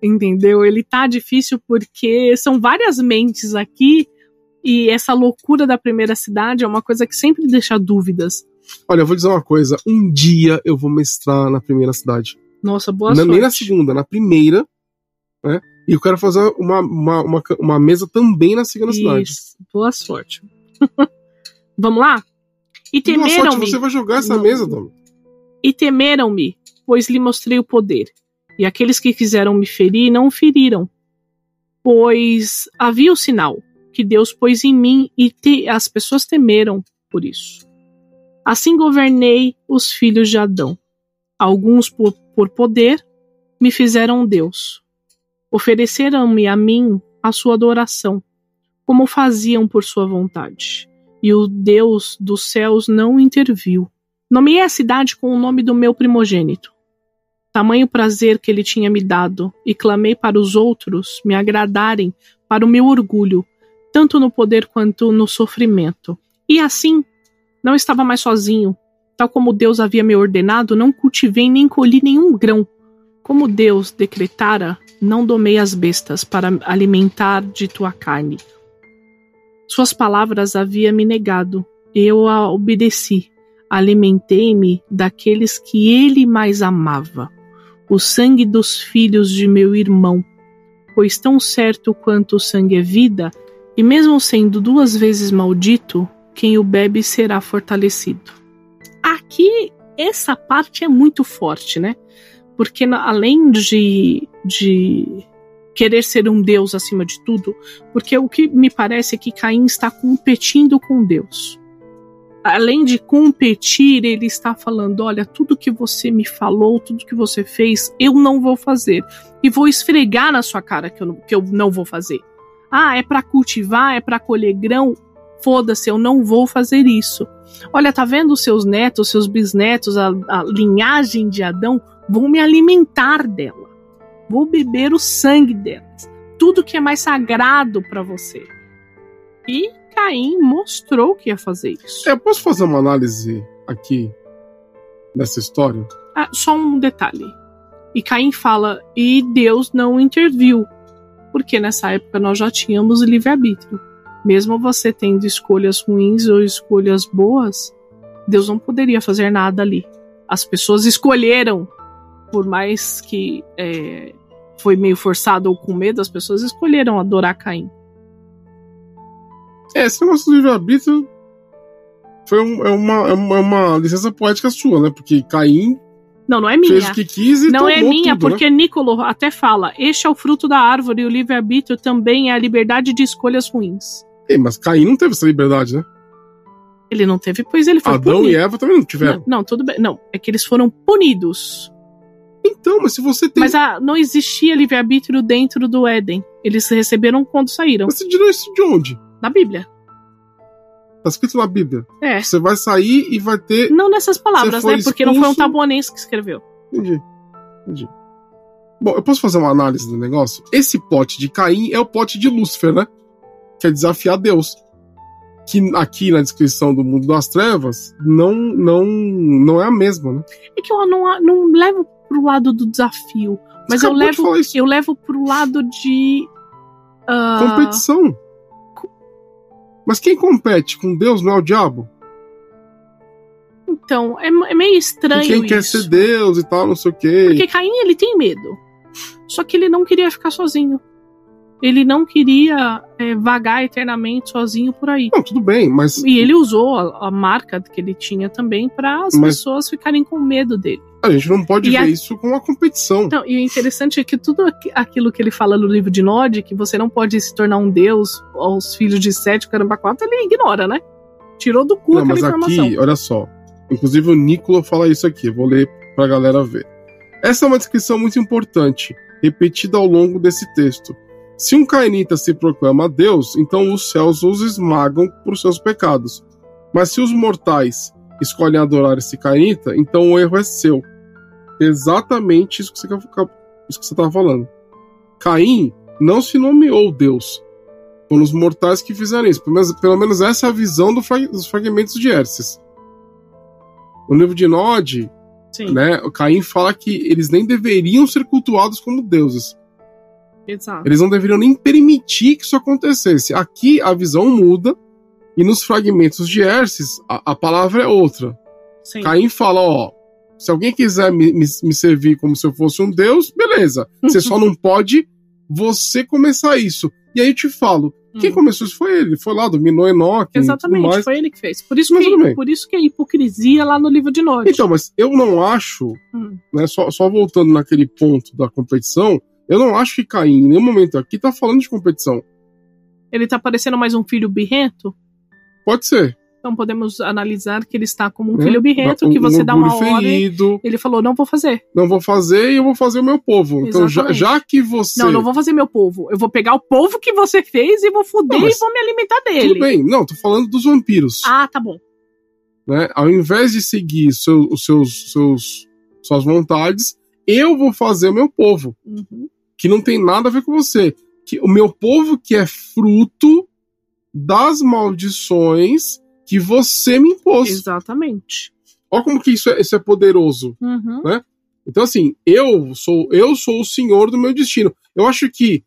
Entendeu? Ele tá difícil porque são várias mentes aqui e essa loucura da primeira cidade é uma coisa que sempre deixa dúvidas. Olha, eu vou dizer uma coisa. Um dia eu vou mestrar na primeira cidade. Nossa, boa Não, sorte. nem na segunda, na primeira. Né? E eu quero fazer uma, uma, uma, uma mesa também na segunda cidade. Isso, boa sorte. Vamos lá? E Boa sorte, temeram-me. você vai jogar essa Não. mesa, Dom. E temeram-me, pois lhe mostrei o poder. E aqueles que quiseram me ferir não o feriram. Pois havia o sinal que Deus pôs em mim e te- as pessoas temeram por isso. Assim governei os filhos de Adão. Alguns por, por poder me fizeram Deus. Ofereceram-me a mim a sua adoração, como faziam por sua vontade. E o Deus dos céus não interviu. Nomeei a cidade com o nome do meu primogênito. Tamanho prazer que ele tinha me dado, e clamei para os outros me agradarem para o meu orgulho, tanto no poder quanto no sofrimento. E assim, não estava mais sozinho. Tal como Deus havia me ordenado, não cultivei nem colhi nenhum grão. Como Deus decretara, não domei as bestas para alimentar de tua carne. Suas palavras havia me negado, eu a obedeci alimentei-me daqueles que ele mais amava, o sangue dos filhos de meu irmão, pois tão certo quanto o sangue é vida, e mesmo sendo duas vezes maldito, quem o bebe será fortalecido. Aqui, essa parte é muito forte, né? Porque além de, de querer ser um Deus acima de tudo, porque o que me parece é que Caim está competindo com Deus além de competir, ele está falando: olha, tudo que você me falou, tudo que você fez, eu não vou fazer. E vou esfregar na sua cara que eu não, que eu não vou fazer. Ah, é para cultivar, é para colher grão? Foda-se, eu não vou fazer isso. Olha, tá vendo os seus netos, seus bisnetos, a, a linhagem de Adão? Vou me alimentar dela. Vou beber o sangue delas. Tudo que é mais sagrado para você. E Caim mostrou que ia fazer isso. É, eu posso fazer uma análise aqui dessa história? Ah, só um detalhe. E Caim fala, e Deus não interviu. Porque nessa época nós já tínhamos o livre-arbítrio. Mesmo você tendo escolhas ruins ou escolhas boas, Deus não poderia fazer nada ali. As pessoas escolheram, por mais que é, foi meio forçado ou com medo, as pessoas escolheram adorar Caim. É, esse negócio do livre-arbítrio foi um, é, uma, é uma, uma licença poética sua, né? Porque Caim não, não é minha. fez o que quis e Não é minha, tudo, né? porque Nicolo até fala: este é o fruto da árvore e o livre-arbítrio também é a liberdade de escolhas ruins. Ei, mas Caim não teve essa liberdade, né? Ele não teve, pois ele foi Adão punido. e Eva também não tiveram. Não, não, tudo bem. Não, é que eles foram punidos. Então, mas se você tem. Mas ah, não existia livre-arbítrio dentro do Éden. Eles receberam quando saíram. Mas você tirou isso de onde? Da Bíblia. Tá escrito na Bíblia. É. Você vai sair e vai ter. Não nessas palavras, né? Porque não foi um expulso- tabuanense que escreveu. Entendi. Entendi. Bom, eu posso fazer uma análise do negócio? Esse pote de Caim é o pote de Lúcifer, né? Que é desafiar Deus. Que aqui na descrição do mundo das trevas não não não é a mesma, né? É que eu não, não levo pro lado do desafio. Mas Você eu levo, eu levo pro lado de. ah, Competição. Mas quem compete com Deus não é o diabo? Então, é, é meio E estranho quem quer isso. ser Deus e tal, não sei o quê. Porque Caim, ele tem medo. Só que ele não queria ficar sozinho. Ele não queria é, vagar eternamente sozinho por aí. Não, tudo bem, mas E ele usou a, a marca que ele tinha também para as Mas- pessoas ficarem com medo dele. A gente não pode E ver a- isso com uma competição. Então, e o interessante é que tudo aqui- aquilo que ele fala no livro de Nod, que você não pode se tornar um deus aos filhos de Sete, caramba, quatro, ele ignora, né? Tirou do cu Não, aquela mas informação. aqui, olha só. Inclusive o Nicola fala isso aqui, vou ler pra galera ver. Essa é uma descrição muito importante, repetida ao longo desse texto. Se um cainita se proclama Deus, então os céus os esmagam por seus pecados. Mas se os mortais escolhem adorar esse cainita, então o erro é seu. Exatamente isso que você isso que você estava falando. Caim não se nomeou Deus. Foram os mortais que fizeram isso. Pelo menos, pelo menos essa é a visão do fra- dos fragmentos de Hérces. No livro de Nod, Sim, né, Caim fala que eles nem deveriam ser cultuados como deuses. exato. Eles não deveriam nem permitir que isso acontecesse. Aqui a visão muda e nos fragmentos de Hérces a, a palavra é outra. Sim. Caim fala, ó, se alguém quiser me, me, me servir como se eu fosse um deus, beleza. Você só não pode você começar isso. E aí eu te falo, quem Hum. começou isso foi ele. Foi lá, dominou e tudo Exatamente, foi ele que fez. Por isso Mas que, por isso que a hipocrisia lá no livro de Nod. Então, mas eu não acho, Hum. né, só, só voltando naquele ponto da competição, eu não acho que Caim, em nenhum momento aqui, tá falando de competição. Ele tá parecendo mais um filho birrento? Pode ser. Então podemos analisar que ele está como um né? filho birrento, Um- que você um dá uma ferido, ele falou, não vou fazer. não vou fazer e eu vou fazer o meu povo. Então, já, já que você. Não, não vou fazer meu povo. Eu vou pegar o povo que você fez e vou fuder Não, e vou me alimentar dele. Tudo bem, não, tô falando dos vampiros. Ah, tá bom. né? Ao invés de seguir seu- os seus, seus, suas vontades, eu vou fazer o meu povo, Uhum. que não tem nada a ver com você. Que o meu povo que é fruto das maldições que você me impôs. Exatamente. Olha como que isso é, isso é poderoso. Uhum. Então, assim, eu sou eu sou o senhor do meu destino. Eu acho que,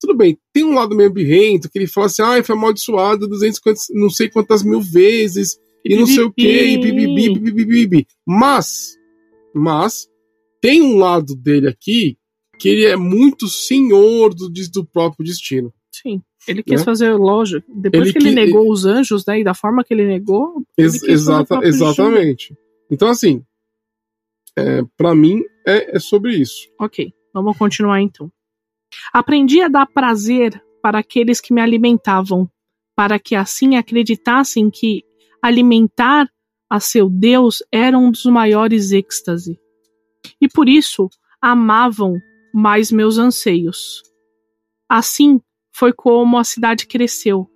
tudo bem, tem um lado meio birrento, que ele fala assim, ah, foi amaldiçoado 250, não sei quantas mil vezes, e não sei o que, e bibibi, bibibi, bibibi. Mas, mas, tem um lado dele aqui que ele é muito senhor do, do próprio destino. Sim. Ele quis Né? fazer loja. Depois Ele que ele que- negou os anjos, né? E da forma que ele negou. ele Ex- o exata- exatamente. Então, assim, é, para mim é, é sobre isso. Ok, vamos continuar então. Aprendi a dar prazer para aqueles que me alimentavam, para que assim acreditassem que alimentar a seu Deus era um dos maiores êxtase. E por isso amavam mais meus anseios. Assim foi como a cidade cresceu,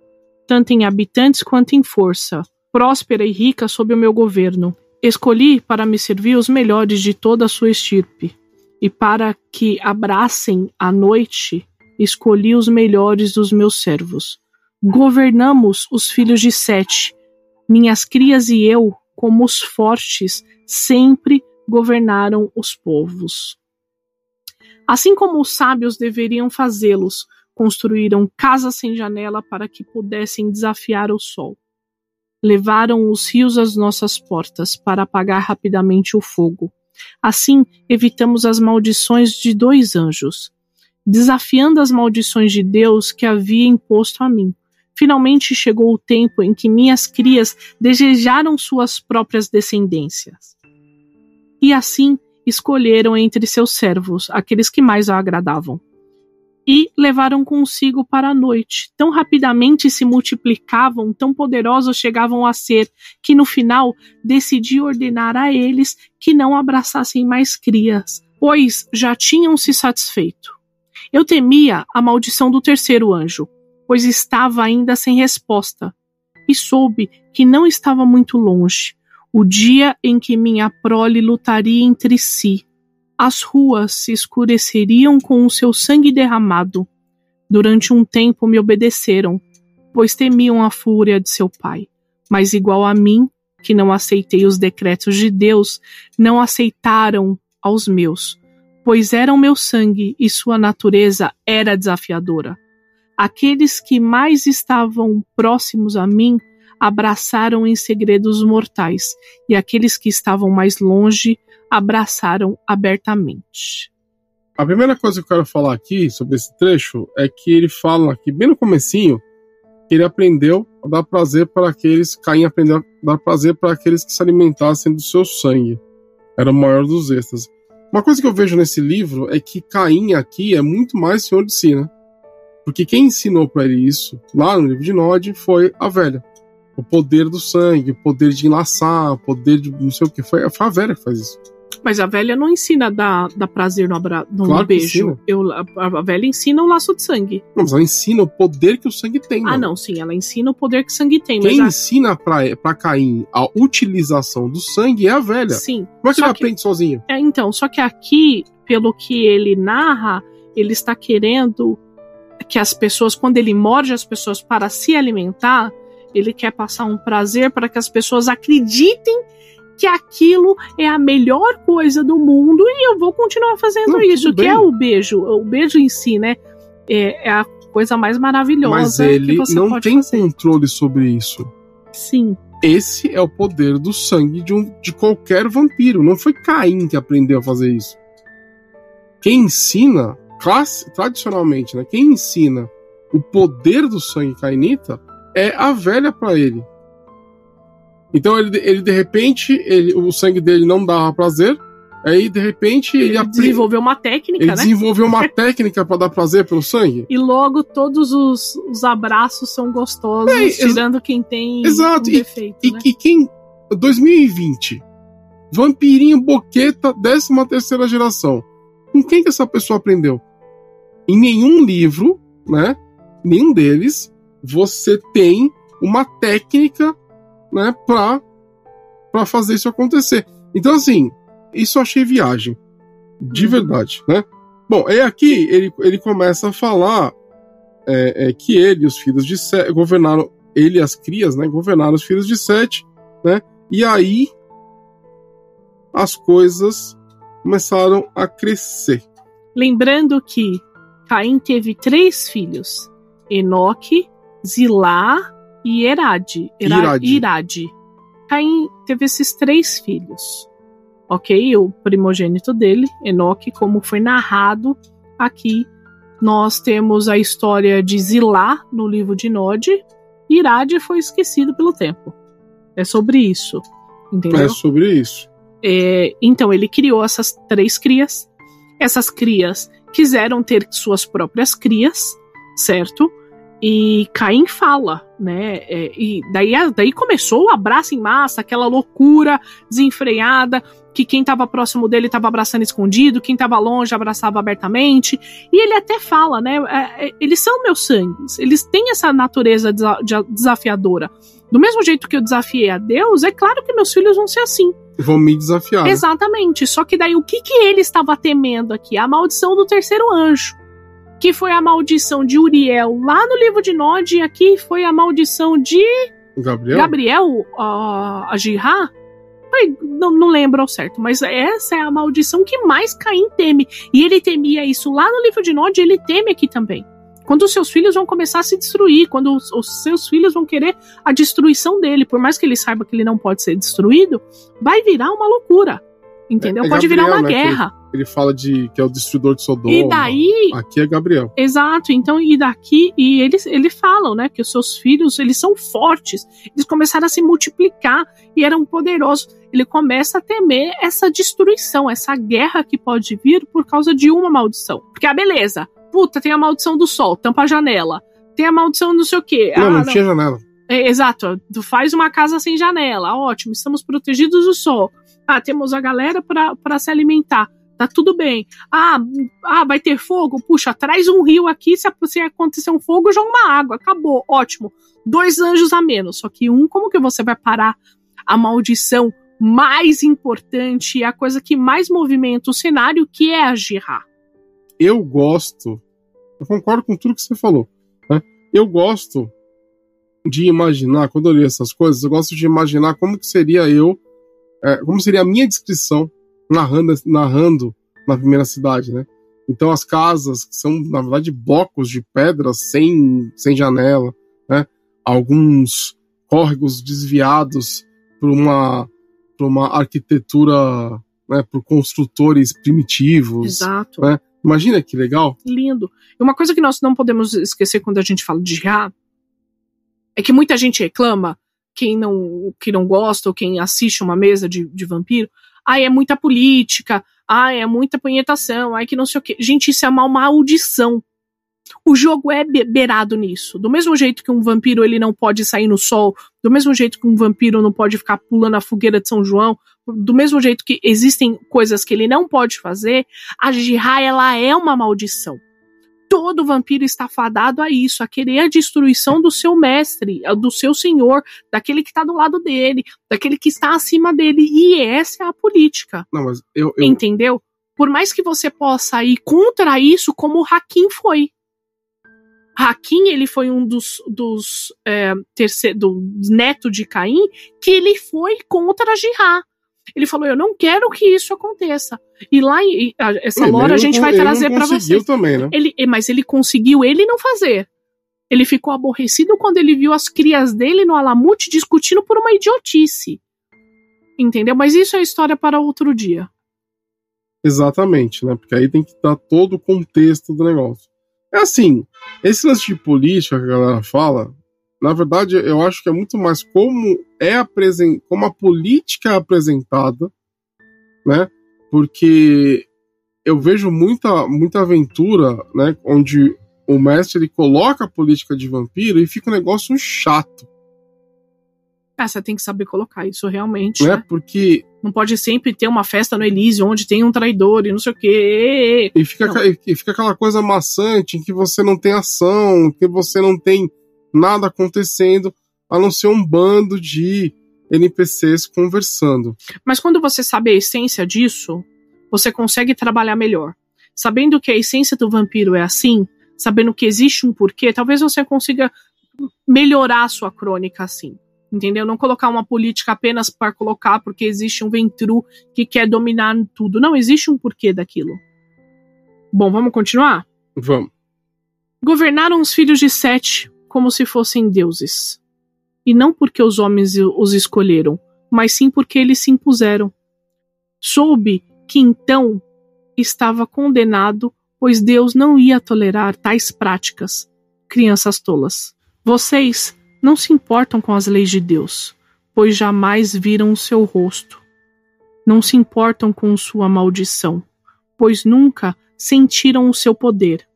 tanto em habitantes quanto em força, próspera e rica sob o meu governo. Escolhi para me servir os melhores de toda a sua estirpe e para que abracem a noite, escolhi os melhores dos meus servos. Governamos os filhos de Sete, minhas crias e eu, como os fortes, sempre governaram os povos. Assim como os sábios deveriam fazê-los, construíram casas sem janela para que pudessem desafiar o sol. Levaram os rios às nossas portas para apagar rapidamente o fogo. Assim, evitamos as maldições de dois anjos. desafiando as maldições de Deus que havia imposto a mim. Finalmente chegou o tempo em que minhas crias desejaram suas próprias descendências. E assim escolheram entre seus servos aqueles que mais a agradavam. E levaram consigo para a noite. Tão rapidamente se multiplicavam, tão poderosos chegavam a ser, que no final decidi ordenar a eles que não abraçassem mais crias, pois já tinham se satisfeito. Eu temia a maldição do terceiro anjo, pois estava ainda sem resposta, e soube que não estava muito longe, o dia em que minha prole lutaria entre si. As ruas se escureceriam com o seu sangue derramado. Durante um tempo me obedeceram, pois temiam a fúria de seu pai. Mas igual a mim, que não aceitei os decretos de Deus, não aceitaram aos meus pois eram meu sangue e sua natureza era desafiadora. Aqueles que mais estavam próximos a mim abraçaram em segredos mortais, e aqueles que estavam mais longe abraçaram abertamente. A primeira coisa que eu quero falar aqui sobre esse trecho é que ele fala aqui bem no comecinho que ele aprendeu a dar prazer para aqueles, Caim aprendeu a dar prazer para aqueles que se alimentassem do seu sangue. Era o maior dos êxtases. Uma coisa que eu vejo nesse livro é que Caim aqui é muito mais senhor de si, né? Porque quem ensinou para ele isso, lá no livro de Nod, foi a velha. O poder do sangue, o poder de enlaçar, o poder de não sei o que. Foi, foi a velha que faz isso. Mas a velha não ensina a dar, dar prazer no, abra, no, Claro beijo. Eu, a, a velha ensina o laço de sangue. Não, mas ela ensina o poder que o sangue tem. Ah, mano. não, sim, ela ensina o poder que sangue tem. Quem mas ensina pra, pra Caim a utilização do sangue é a velha. sim. Como é que ele que- aprende sozinho? É, então, só que aqui, pelo que ele narra, ele está querendo que as pessoas, quando ele morde as pessoas para se alimentar, ele quer passar um prazer para que as pessoas acreditem que aquilo é a melhor coisa do mundo e eu vou continuar fazendo Não, isso, que é o beijo. O beijo em si, né? É, é a coisa mais maravilhosa Mas ele você não tem fazer. controle sobre isso. Sim. Esse é o poder do sangue de, um, de qualquer vampiro. Não foi Caim que aprendeu a fazer isso. Quem ensina, classe, tradicionalmente, né? Quem ensina o poder do sangue cainita é a velha para ele. Então ele, ele de repente, ele, o sangue dele não dava prazer. Aí de repente ele, Ele apre- desenvolveu uma técnica, ele né? desenvolveu uma técnica para dar prazer pelo sangue. E logo todos os, os abraços são gostosos, É, tirando quem tem Exato, um defeito, E né? que quem. 2020. Vampirinho Boqueta, 13 terceira geração. Com quem que essa pessoa aprendeu? Em nenhum livro, né? Nenhum deles, você tem uma técnica, né? Pra, pra fazer isso acontecer. Então, assim, isso eu achei viagem. De Uhum. verdade, né? Bom, é aqui ele, ele começa a falar é, é, que ele e os filhos de Sete governaram, ele e as crias, né? Governaram os filhos de Sete, né? E aí as coisas começaram a crescer. Lembrando que Caim teve três filhos: Enoque, Zilá e Erade. Era- Irade. Irade. Caim teve esses três filhos. Ok? O primogênito dele, Enoque, como foi narrado aqui, nós temos a história de Zilá no livro de Nod. Irade foi esquecido pelo tempo. É sobre isso. Entendeu? É sobre isso. É, então ele criou essas três crias. Essas crias quiseram ter suas próprias crias, certo? E Caim fala, né? É, e daí, daí começou o abraço em massa, aquela loucura desenfreada, que quem estava próximo dele estava abraçando escondido, quem estava longe abraçava abertamente. E ele até fala, né? é, é, eles são meus sangues, eles têm essa natureza desa- de- desafiadora. Do mesmo jeito que eu desafiei a Deus, é claro que meus filhos vão ser assim. Vão me desafiar. Exatamente. Só que daí o que, que ele estava temendo aqui? A maldição do terceiro anjo. Que foi a maldição de Uriel lá no livro de Nod, e aqui foi a maldição de Gabriel? Gabriel, a a Não, não lembro ao certo, mas essa é a maldição que mais Caim teme. E ele temia isso lá no livro de Nod, e ele teme aqui também. Quando os seus filhos vão começar a se destruir, quando os, os seus filhos vão querer a destruição dele, por mais que ele saiba que ele não pode ser destruído, vai virar uma loucura. Entendeu? É, é Pode Gabriel, virar uma né, guerra. Ele, ele, fala de que é o destruidor de Sodoma. E daí. Aqui é Gabriel. Exato. Então, e daqui. E eles, eles falam, né? Que os seus filhos, eles são fortes. Eles começaram a se multiplicar e eram poderosos. Ele começa a temer essa destruição, essa guerra que pode vir por causa de uma maldição. Porque, ah, beleza. Puta, tem a maldição do sol, tampa a janela. Tem a maldição não sei o quê. Não, ah, não, não tinha janela. É, exato. Tu faz uma casa sem janela. Ótimo, estamos protegidos do sol. Ah, temos a galera para se alimentar. Tá tudo bem. Ah, ah, vai ter fogo? Puxa, traz um rio aqui. Se, se acontecer um fogo, joga uma água. Acabou. Ótimo. Dois anjos a menos. Só que um, como que você vai parar a maldição mais importante, a coisa que mais movimenta o cenário, que é a Jirá? Eu gosto. Eu concordo com tudo que você falou. Né? Eu gosto de imaginar, quando eu li essas coisas, eu gosto de imaginar como que seria eu é, como seria a minha descrição narrando, narrando na primeira cidade, né? Então as casas são na verdade blocos de pedras sem, sem janela, né? Alguns córregos desviados por uma por uma arquitetura, né? Por construtores primitivos, Exato. Né? Imagina que legal. Lindo. E uma coisa que nós não podemos esquecer quando a gente fala de Ra é que muita gente reclama quem não, que não gosta ou quem assiste uma mesa de, de vampiro, ai, é muita política, ai, é muita punhetação, ai, que não sei o quê. Gente, isso é uma maldição. O jogo é beirado nisso. Do mesmo jeito que um vampiro ele não pode sair no sol, do mesmo jeito que um vampiro não pode ficar pulando a fogueira de São João, do mesmo jeito que existem coisas que ele não pode fazer, a Jihá ela é uma maldição todo vampiro está fadado a isso, a querer a destruição do seu mestre, do seu senhor, daquele que está do lado dele, daquele que está acima dele. E essa é a política. Não, mas eu, eu... Entendeu? Por mais que você possa ir contra isso, como o Hakim foi. Hakim, ele foi um dos, dos é, terceiro, do neto de Caim, que ele foi contra Jihá. Ele falou: Eu não quero que isso aconteça. E lá, essa lore a gente vai trazer para vocês. Também, né? ele, mas ele conseguiu ele não fazer. Ele ficou aborrecido quando ele viu as crias dele no Alamute discutindo por uma idiotice. Entendeu? Mas isso é história para outro dia. Exatamente, né? Porque aí tem que dar todo o contexto do negócio. É assim, esse lance de política que a galera fala, na verdade, eu acho que é muito mais como é apresen como a política é apresentada, né? Porque eu vejo muita muita aventura, né, onde o mestre ele coloca a política de vampiro e fica um negócio chato. Ah, você tem que saber colocar isso realmente. Né? né? Porque. Não pode sempre ter uma festa no Elísio onde tem um traidor e não sei o quê. E fica, e fica aquela coisa maçante em que você não tem ação, que você não tem nada acontecendo, a não ser um bando de NPCs conversando. Mas quando você sabe a essência disso, você consegue trabalhar melhor. Sabendo que a essência do vampiro é assim, sabendo que existe um porquê, talvez você consiga melhorar a sua crônica assim. Entendeu? Não colocar uma política apenas para colocar porque existe um ventru que quer dominar tudo. Não, existe um porquê daquilo. Bom, vamos continuar? Vamos. Governaram os filhos de Sete como se fossem deuses. E não porque os homens os escolheram, mas sim porque eles se impuseram. Soube que então estava condenado, pois Deus não ia tolerar tais práticas. Crianças tolas. Vocês não se importam com as leis de Deus, pois jamais viram o seu rosto. Não se importam com sua maldição, pois nunca sentiram o seu poder.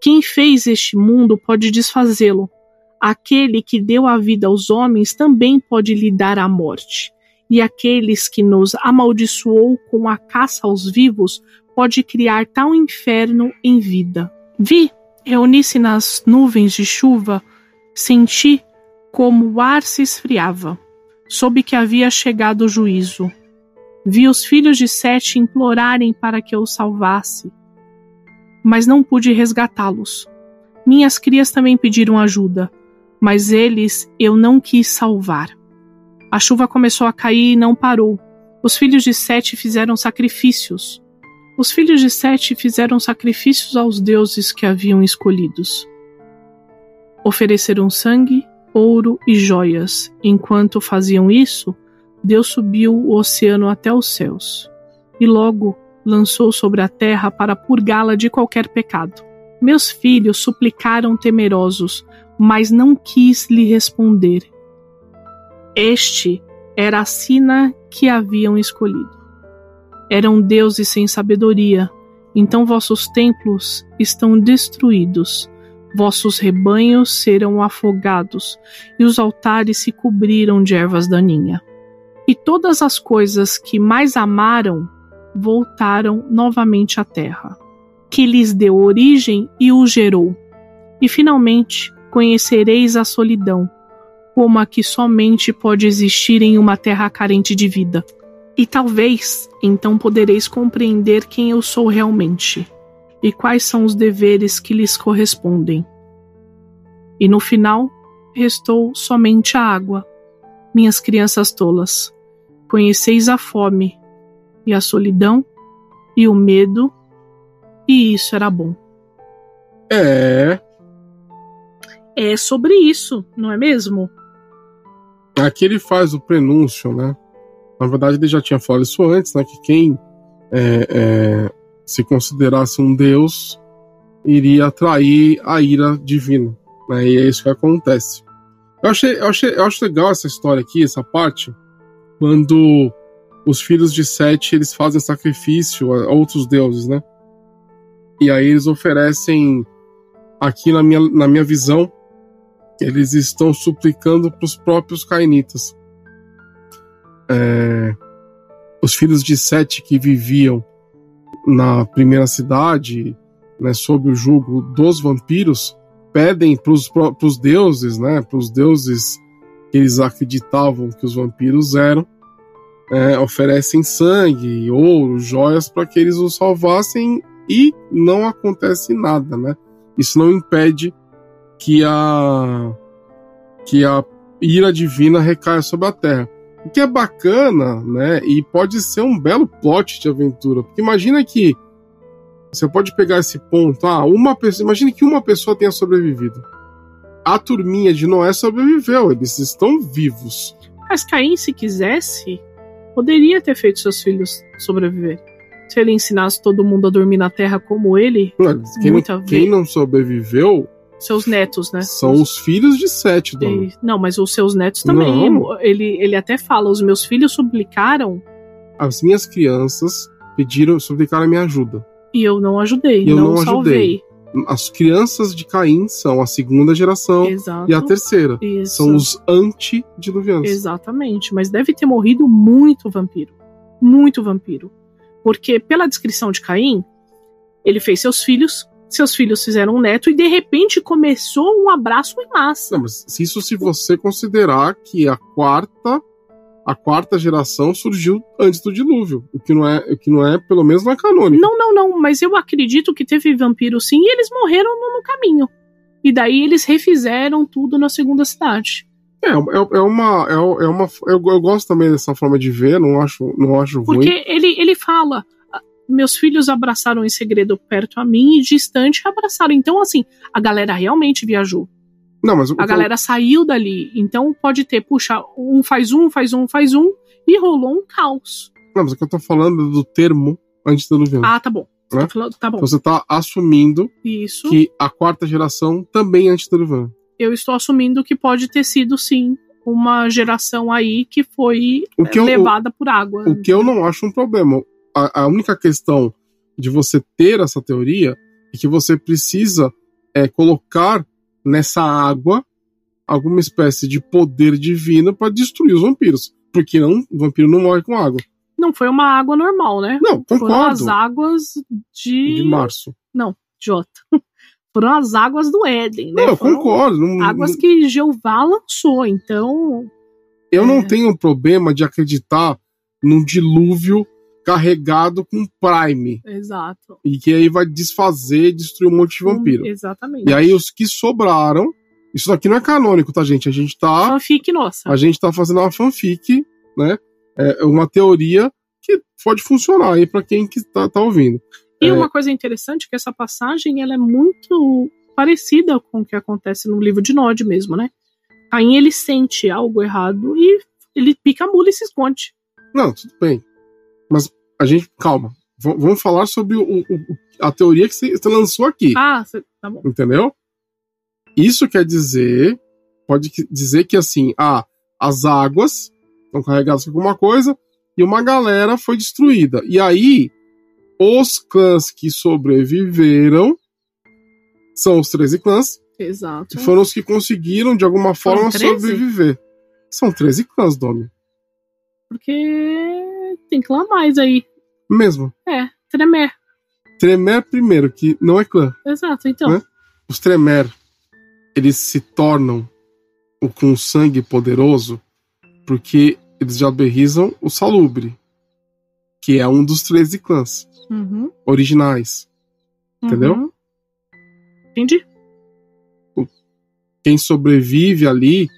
Quem fez este mundo pode desfazê-lo. Aquele que deu a vida aos homens também pode lhe dar a morte. E aqueles que nos amaldiçoou com a caça aos vivos pode criar tal inferno em vida. Vi, reuni-se nas nuvens de chuva, senti como o ar se esfriava. Soube que havia chegado o juízo. Vi os filhos de Sete implorarem para que eu salvasse mas não pude resgatá-los. Minhas crias também pediram ajuda, mas eles eu não quis salvar. A chuva começou a cair e não parou. Os filhos de Sete fizeram sacrifícios. Os filhos de Sete fizeram sacrifícios aos deuses que haviam escolhidos. Ofereceram sangue, ouro e joias. Enquanto faziam isso, Deus subiu o oceano até os céus. e logo lançou sobre a terra para purgá-la de qualquer pecado. Meus filhos suplicaram temerosos, mas não quis lhe responder. Este era a sina que haviam escolhido. Eram deuses sem sabedoria, então vossos templos estão destruídos, vossos rebanhos serão afogados, e os altares se cobriram de ervas daninha. E todas as coisas que mais amaram voltaram novamente à terra, que lhes deu origem e o gerou. E finalmente conhecereis a solidão, como a que somente pode existir em uma terra carente de vida. E talvez então podereis compreender quem eu sou realmente e quais são os deveres que lhes correspondem. E no final, restou somente a água. Minhas crianças tolas, conheceis a fome e a solidão e o medo, e isso era bom. É. É sobre isso, não é mesmo? Aqui ele faz o prenúncio, né? Na verdade, ele já tinha falado isso antes, né? Que quem é, é, se considerasse um deus iria atrair a ira divina. Né? E é isso que acontece. Eu, achei, eu, achei, eu acho legal essa história aqui, essa parte, quando os filhos de Sete eles fazem sacrifício a outros deuses, né? E aí eles oferecem, aqui na minha, na minha visão, eles estão suplicando para os próprios cainitas é, os filhos de Sete que viviam na primeira cidade, né, sob o jugo dos vampiros, pedem para os deuses, né, para os deuses que eles acreditavam que os vampiros eram, é, oferecem sangue, ouro, joias para que eles os salvassem e não acontece nada, né? Isso não impede que a que a ira divina recaia sobre a Terra. O que é bacana, né? E pode ser um belo plot de aventura. Porque imagina que você pode pegar esse ponto, ah, uma pessoa, imagine que uma pessoa tenha sobrevivido. A turminha de Noé sobreviveu, eles estão vivos. Mas Caim, se quisesse, poderia ter feito seus filhos sobreviver. Se ele ensinasse todo mundo a dormir na terra como ele, quem, não, quem não sobreviveu seus netos, né? São os, os filhos de Sete, dona. E, não, mas os seus netos também. Não. Ele, ele até fala: os meus filhos suplicaram. As minhas crianças pediram, suplicaram a minha ajuda. E eu não ajudei, eu não, não salvei. As crianças de Caim são a segunda geração Exato. e a terceira. Isso. São os antediluvianos. Exatamente, mas deve ter morrido muito vampiro. Muito vampiro. Porque, pela descrição de Caim, ele fez seus filhos, seus filhos fizeram um neto e de repente começou um abraço em massa. Não, mas isso se você considerar que a quarta a quarta geração surgiu antes do dilúvio, o que não é, o que não é, pelo menos não é canônico. Não, não, não, mas eu acredito que teve vampiro sim e eles morreram no, no caminho. E daí eles refizeram tudo na segunda cidade. É, é, é uma. É, é uma eu, eu, gosto também dessa forma de ver, não acho, não acho Porque ruim. Porque ele, ele fala: meus filhos abraçaram em segredo perto a mim e distante abraçaram. Então, assim, a galera realmente viajou. Não, mas a galera eu... saiu dali. Então pode ter, puxa, um faz um, faz um, faz um, e rolou um caos. Não, mas o que eu tô falando é do termo antediluviano. Ah, tá bom. Né? Falando, tá bom. Você tá assumindo Isso. que a quarta geração também é antediluviana. Eu estou assumindo que pode ter sido, sim, uma geração aí que foi que levada eu, por água. O que eu não acho um problema a, a única questão de você ter essa teoria é que você precisa é, colocar nessa água alguma espécie de poder divino para destruir os vampiros. Porque não, o vampiro não morre com água. Não foi uma água normal, né? Não, concordo. Foram as águas de. De março. Não, Jota. Foram as águas do Éden, né? Não, eu concordo. Não, águas não... que Jeová lançou, então. Eu é... não tenho problema de acreditar num dilúvio carregado com Prime. Exato. E que aí vai desfazer, destruir um monte de vampiro. Hum, exatamente. E aí os que sobraram. Isso daqui não é canônico, tá, gente? A gente tá. Fanfic nossa. A gente tá fazendo uma fanfic, né? É uma teoria que pode funcionar aí para quem que tá, tá ouvindo. E é... uma coisa interessante é que essa passagem ela é muito parecida com o que acontece no livro de Nod mesmo, né? Aí ele sente algo errado e ele pica a mula e se esconde. Não, tudo bem. Mas a gente. Calma. V vamos falar sobre o, o, a teoria que você lançou aqui. Ah, cê, tá bom. Entendeu? Isso quer dizer. Pode dizer que assim, ah, as águas estão carregadas com alguma coisa e uma galera foi destruída. E aí, os clãs que sobreviveram são os 13 clãs. Exato. Que foram os que conseguiram, de alguma forma, sobreviver. São 13 clãs, Domi. Porque tem clã mais aí. Mesmo. É, Tremer. Tremer primeiro, que não é clã. Exato, então. Né? Os Tremer, eles se tornam o com sangue poderoso porque eles já berrizam o Salubre, que é um dos 13 clãs uhum. originais. Entendeu? Uhum. Entendi. Quem sobrevive ali,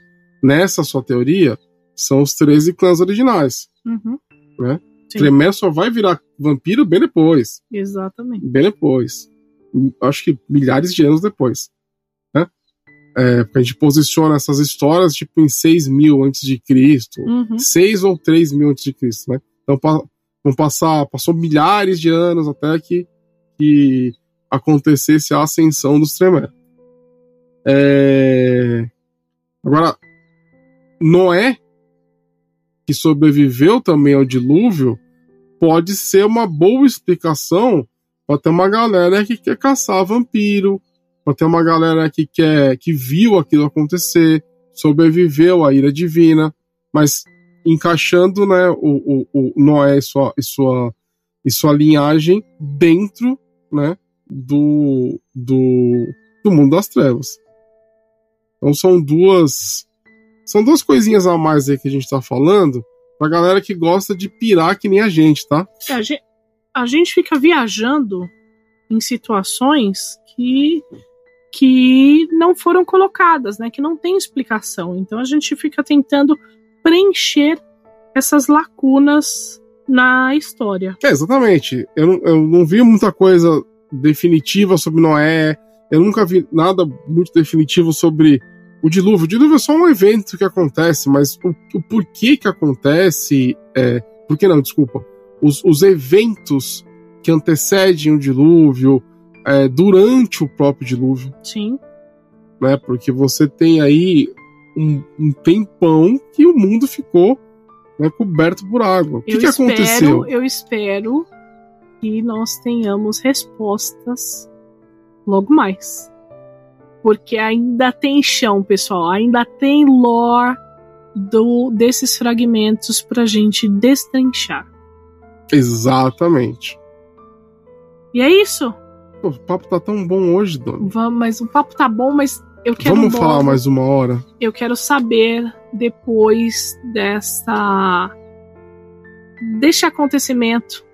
nessa sua teoria, são os 13 clãs originais. Uhum. Né? Tremere só vai virar vampiro bem depois. Exatamente. Bem depois. Acho que milhares de anos depois. Né? É, porque a gente posiciona essas histórias tipo em 6 mil antes de Cristo. Uhum. 6 ou 3 mil antes de Cristo, né? Então vão passar, passou milhares de anos até que, que acontecesse a ascensão dos Tremere. É... Agora, Noé que sobreviveu também ao dilúvio, pode ser uma boa explicação para ter uma galera que quer caçar vampiro, para ter uma galera que quer que viu aquilo acontecer, sobreviveu à ira divina, mas encaixando né, o, o, o Noé e sua, e, sua, e sua linhagem dentro né, do, do, do mundo das trevas. Então são duas são duas coisinhas a mais aí que a gente tá falando pra galera que gosta de pirar que nem a gente, tá? É, a, gente, a gente fica viajando em situações que que não foram colocadas, né? Que não tem explicação. Então a gente fica tentando preencher essas lacunas na história. É, exatamente. Eu não, eu não vi muita coisa definitiva sobre Noé. Eu nunca vi nada muito definitivo sobre o dilúvio. O dilúvio é só um evento que acontece, mas o, o porquê que acontece. É, por que não, desculpa. Os, os eventos que antecedem o dilúvio, é, durante o próprio dilúvio. Sim. Né, porque você tem aí um, um tempão que o mundo ficou né, coberto por água. O que, que espero, aconteceu? Eu espero que nós tenhamos respostas logo mais. Porque ainda tem chão, pessoal. Ainda tem lore do, desses fragmentos pra gente destrinchar. Exatamente. E é isso. Pô, o papo tá tão bom hoje, Dona. Vamos, mas o papo tá bom, mas eu quero. Vamos falar mais uma hora? Eu quero saber depois dessa. Deste acontecimento.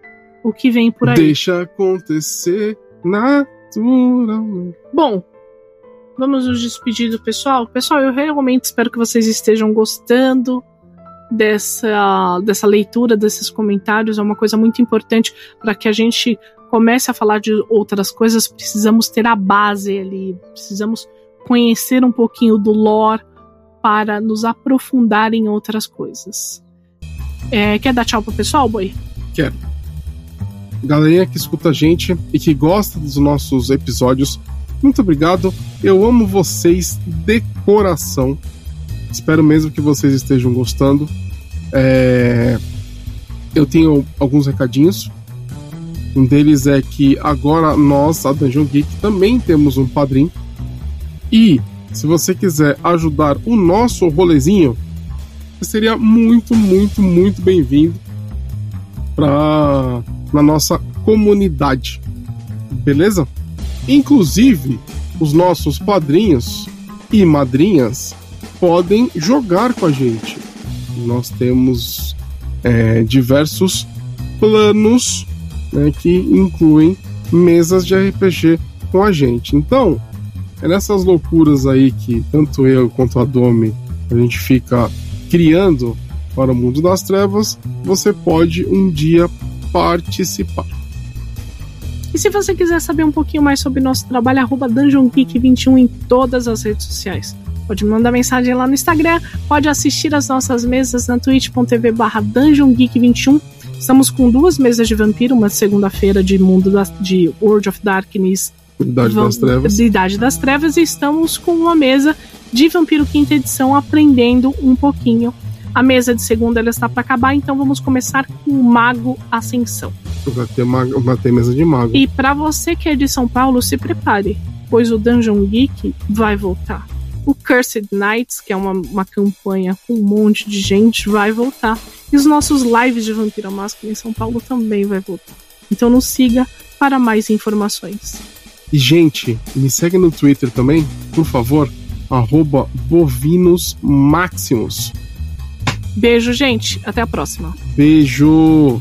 O que vem por aí. Deixa acontecer naturalmente. Bom, vamos nos despedir do pessoal. Pessoal, eu realmente espero que vocês estejam gostando dessa, dessa leitura, desses comentários. É uma coisa muito importante para que a gente comece a falar de outras coisas. Precisamos ter a base ali, precisamos conhecer um pouquinho do lore para nos aprofundar em outras coisas. É, quer dar tchau pro pessoal, Boi? Quero. Galerinha que escuta a gente e que gosta dos nossos episódios, muito obrigado. Eu amo vocês de coração. Espero mesmo que vocês estejam gostando. É... Eu tenho alguns recadinhos. Um deles é que agora nós, a Dungeon Geek, também temos um padrinho. E se você quiser ajudar o nosso rolezinho, seria muito, muito, muito bem-vindo para na nossa comunidade. Beleza? Inclusive, os nossos padrinhos e madrinhas podem jogar com a gente. Nós temos é, diversos planos né, que incluem mesas de RPG com a gente. Então, é nessas loucuras aí que tanto eu quanto a Domi a gente fica criando para o mundo das trevas, você pode um dia participar. E se você quiser saber um pouquinho mais sobre nosso trabalho, arroba DungeonGeek21 em todas as redes sociais. Pode mandar mensagem lá no Instagram, pode assistir as nossas mesas na twitch.tv barra DungeonGeek21 Estamos com duas mesas de vampiro, uma segunda-feira de mundo da, de World of Darkness, Idade das Trevas. de Idade das Trevas, e estamos com uma mesa de Vampiro Quinta Edição aprendendo um pouquinho. A mesa de segunda ela está para acabar, então vamos começar com o Mago Ascensão. Vai ter, uma, vai ter mesa de mago. E para você que é de São Paulo, se prepare, pois o Dungeon Geek vai voltar. O Cursed Knights, que é uma, uma campanha com um monte de gente, vai voltar. E os nossos lives de Vampira Máscara em São Paulo também vai voltar. Então nos siga para mais informações. E, gente, me segue no Twitter também, por favor, arroba Bovinos Maximus. Beijo, gente. Até a próxima. Beijo!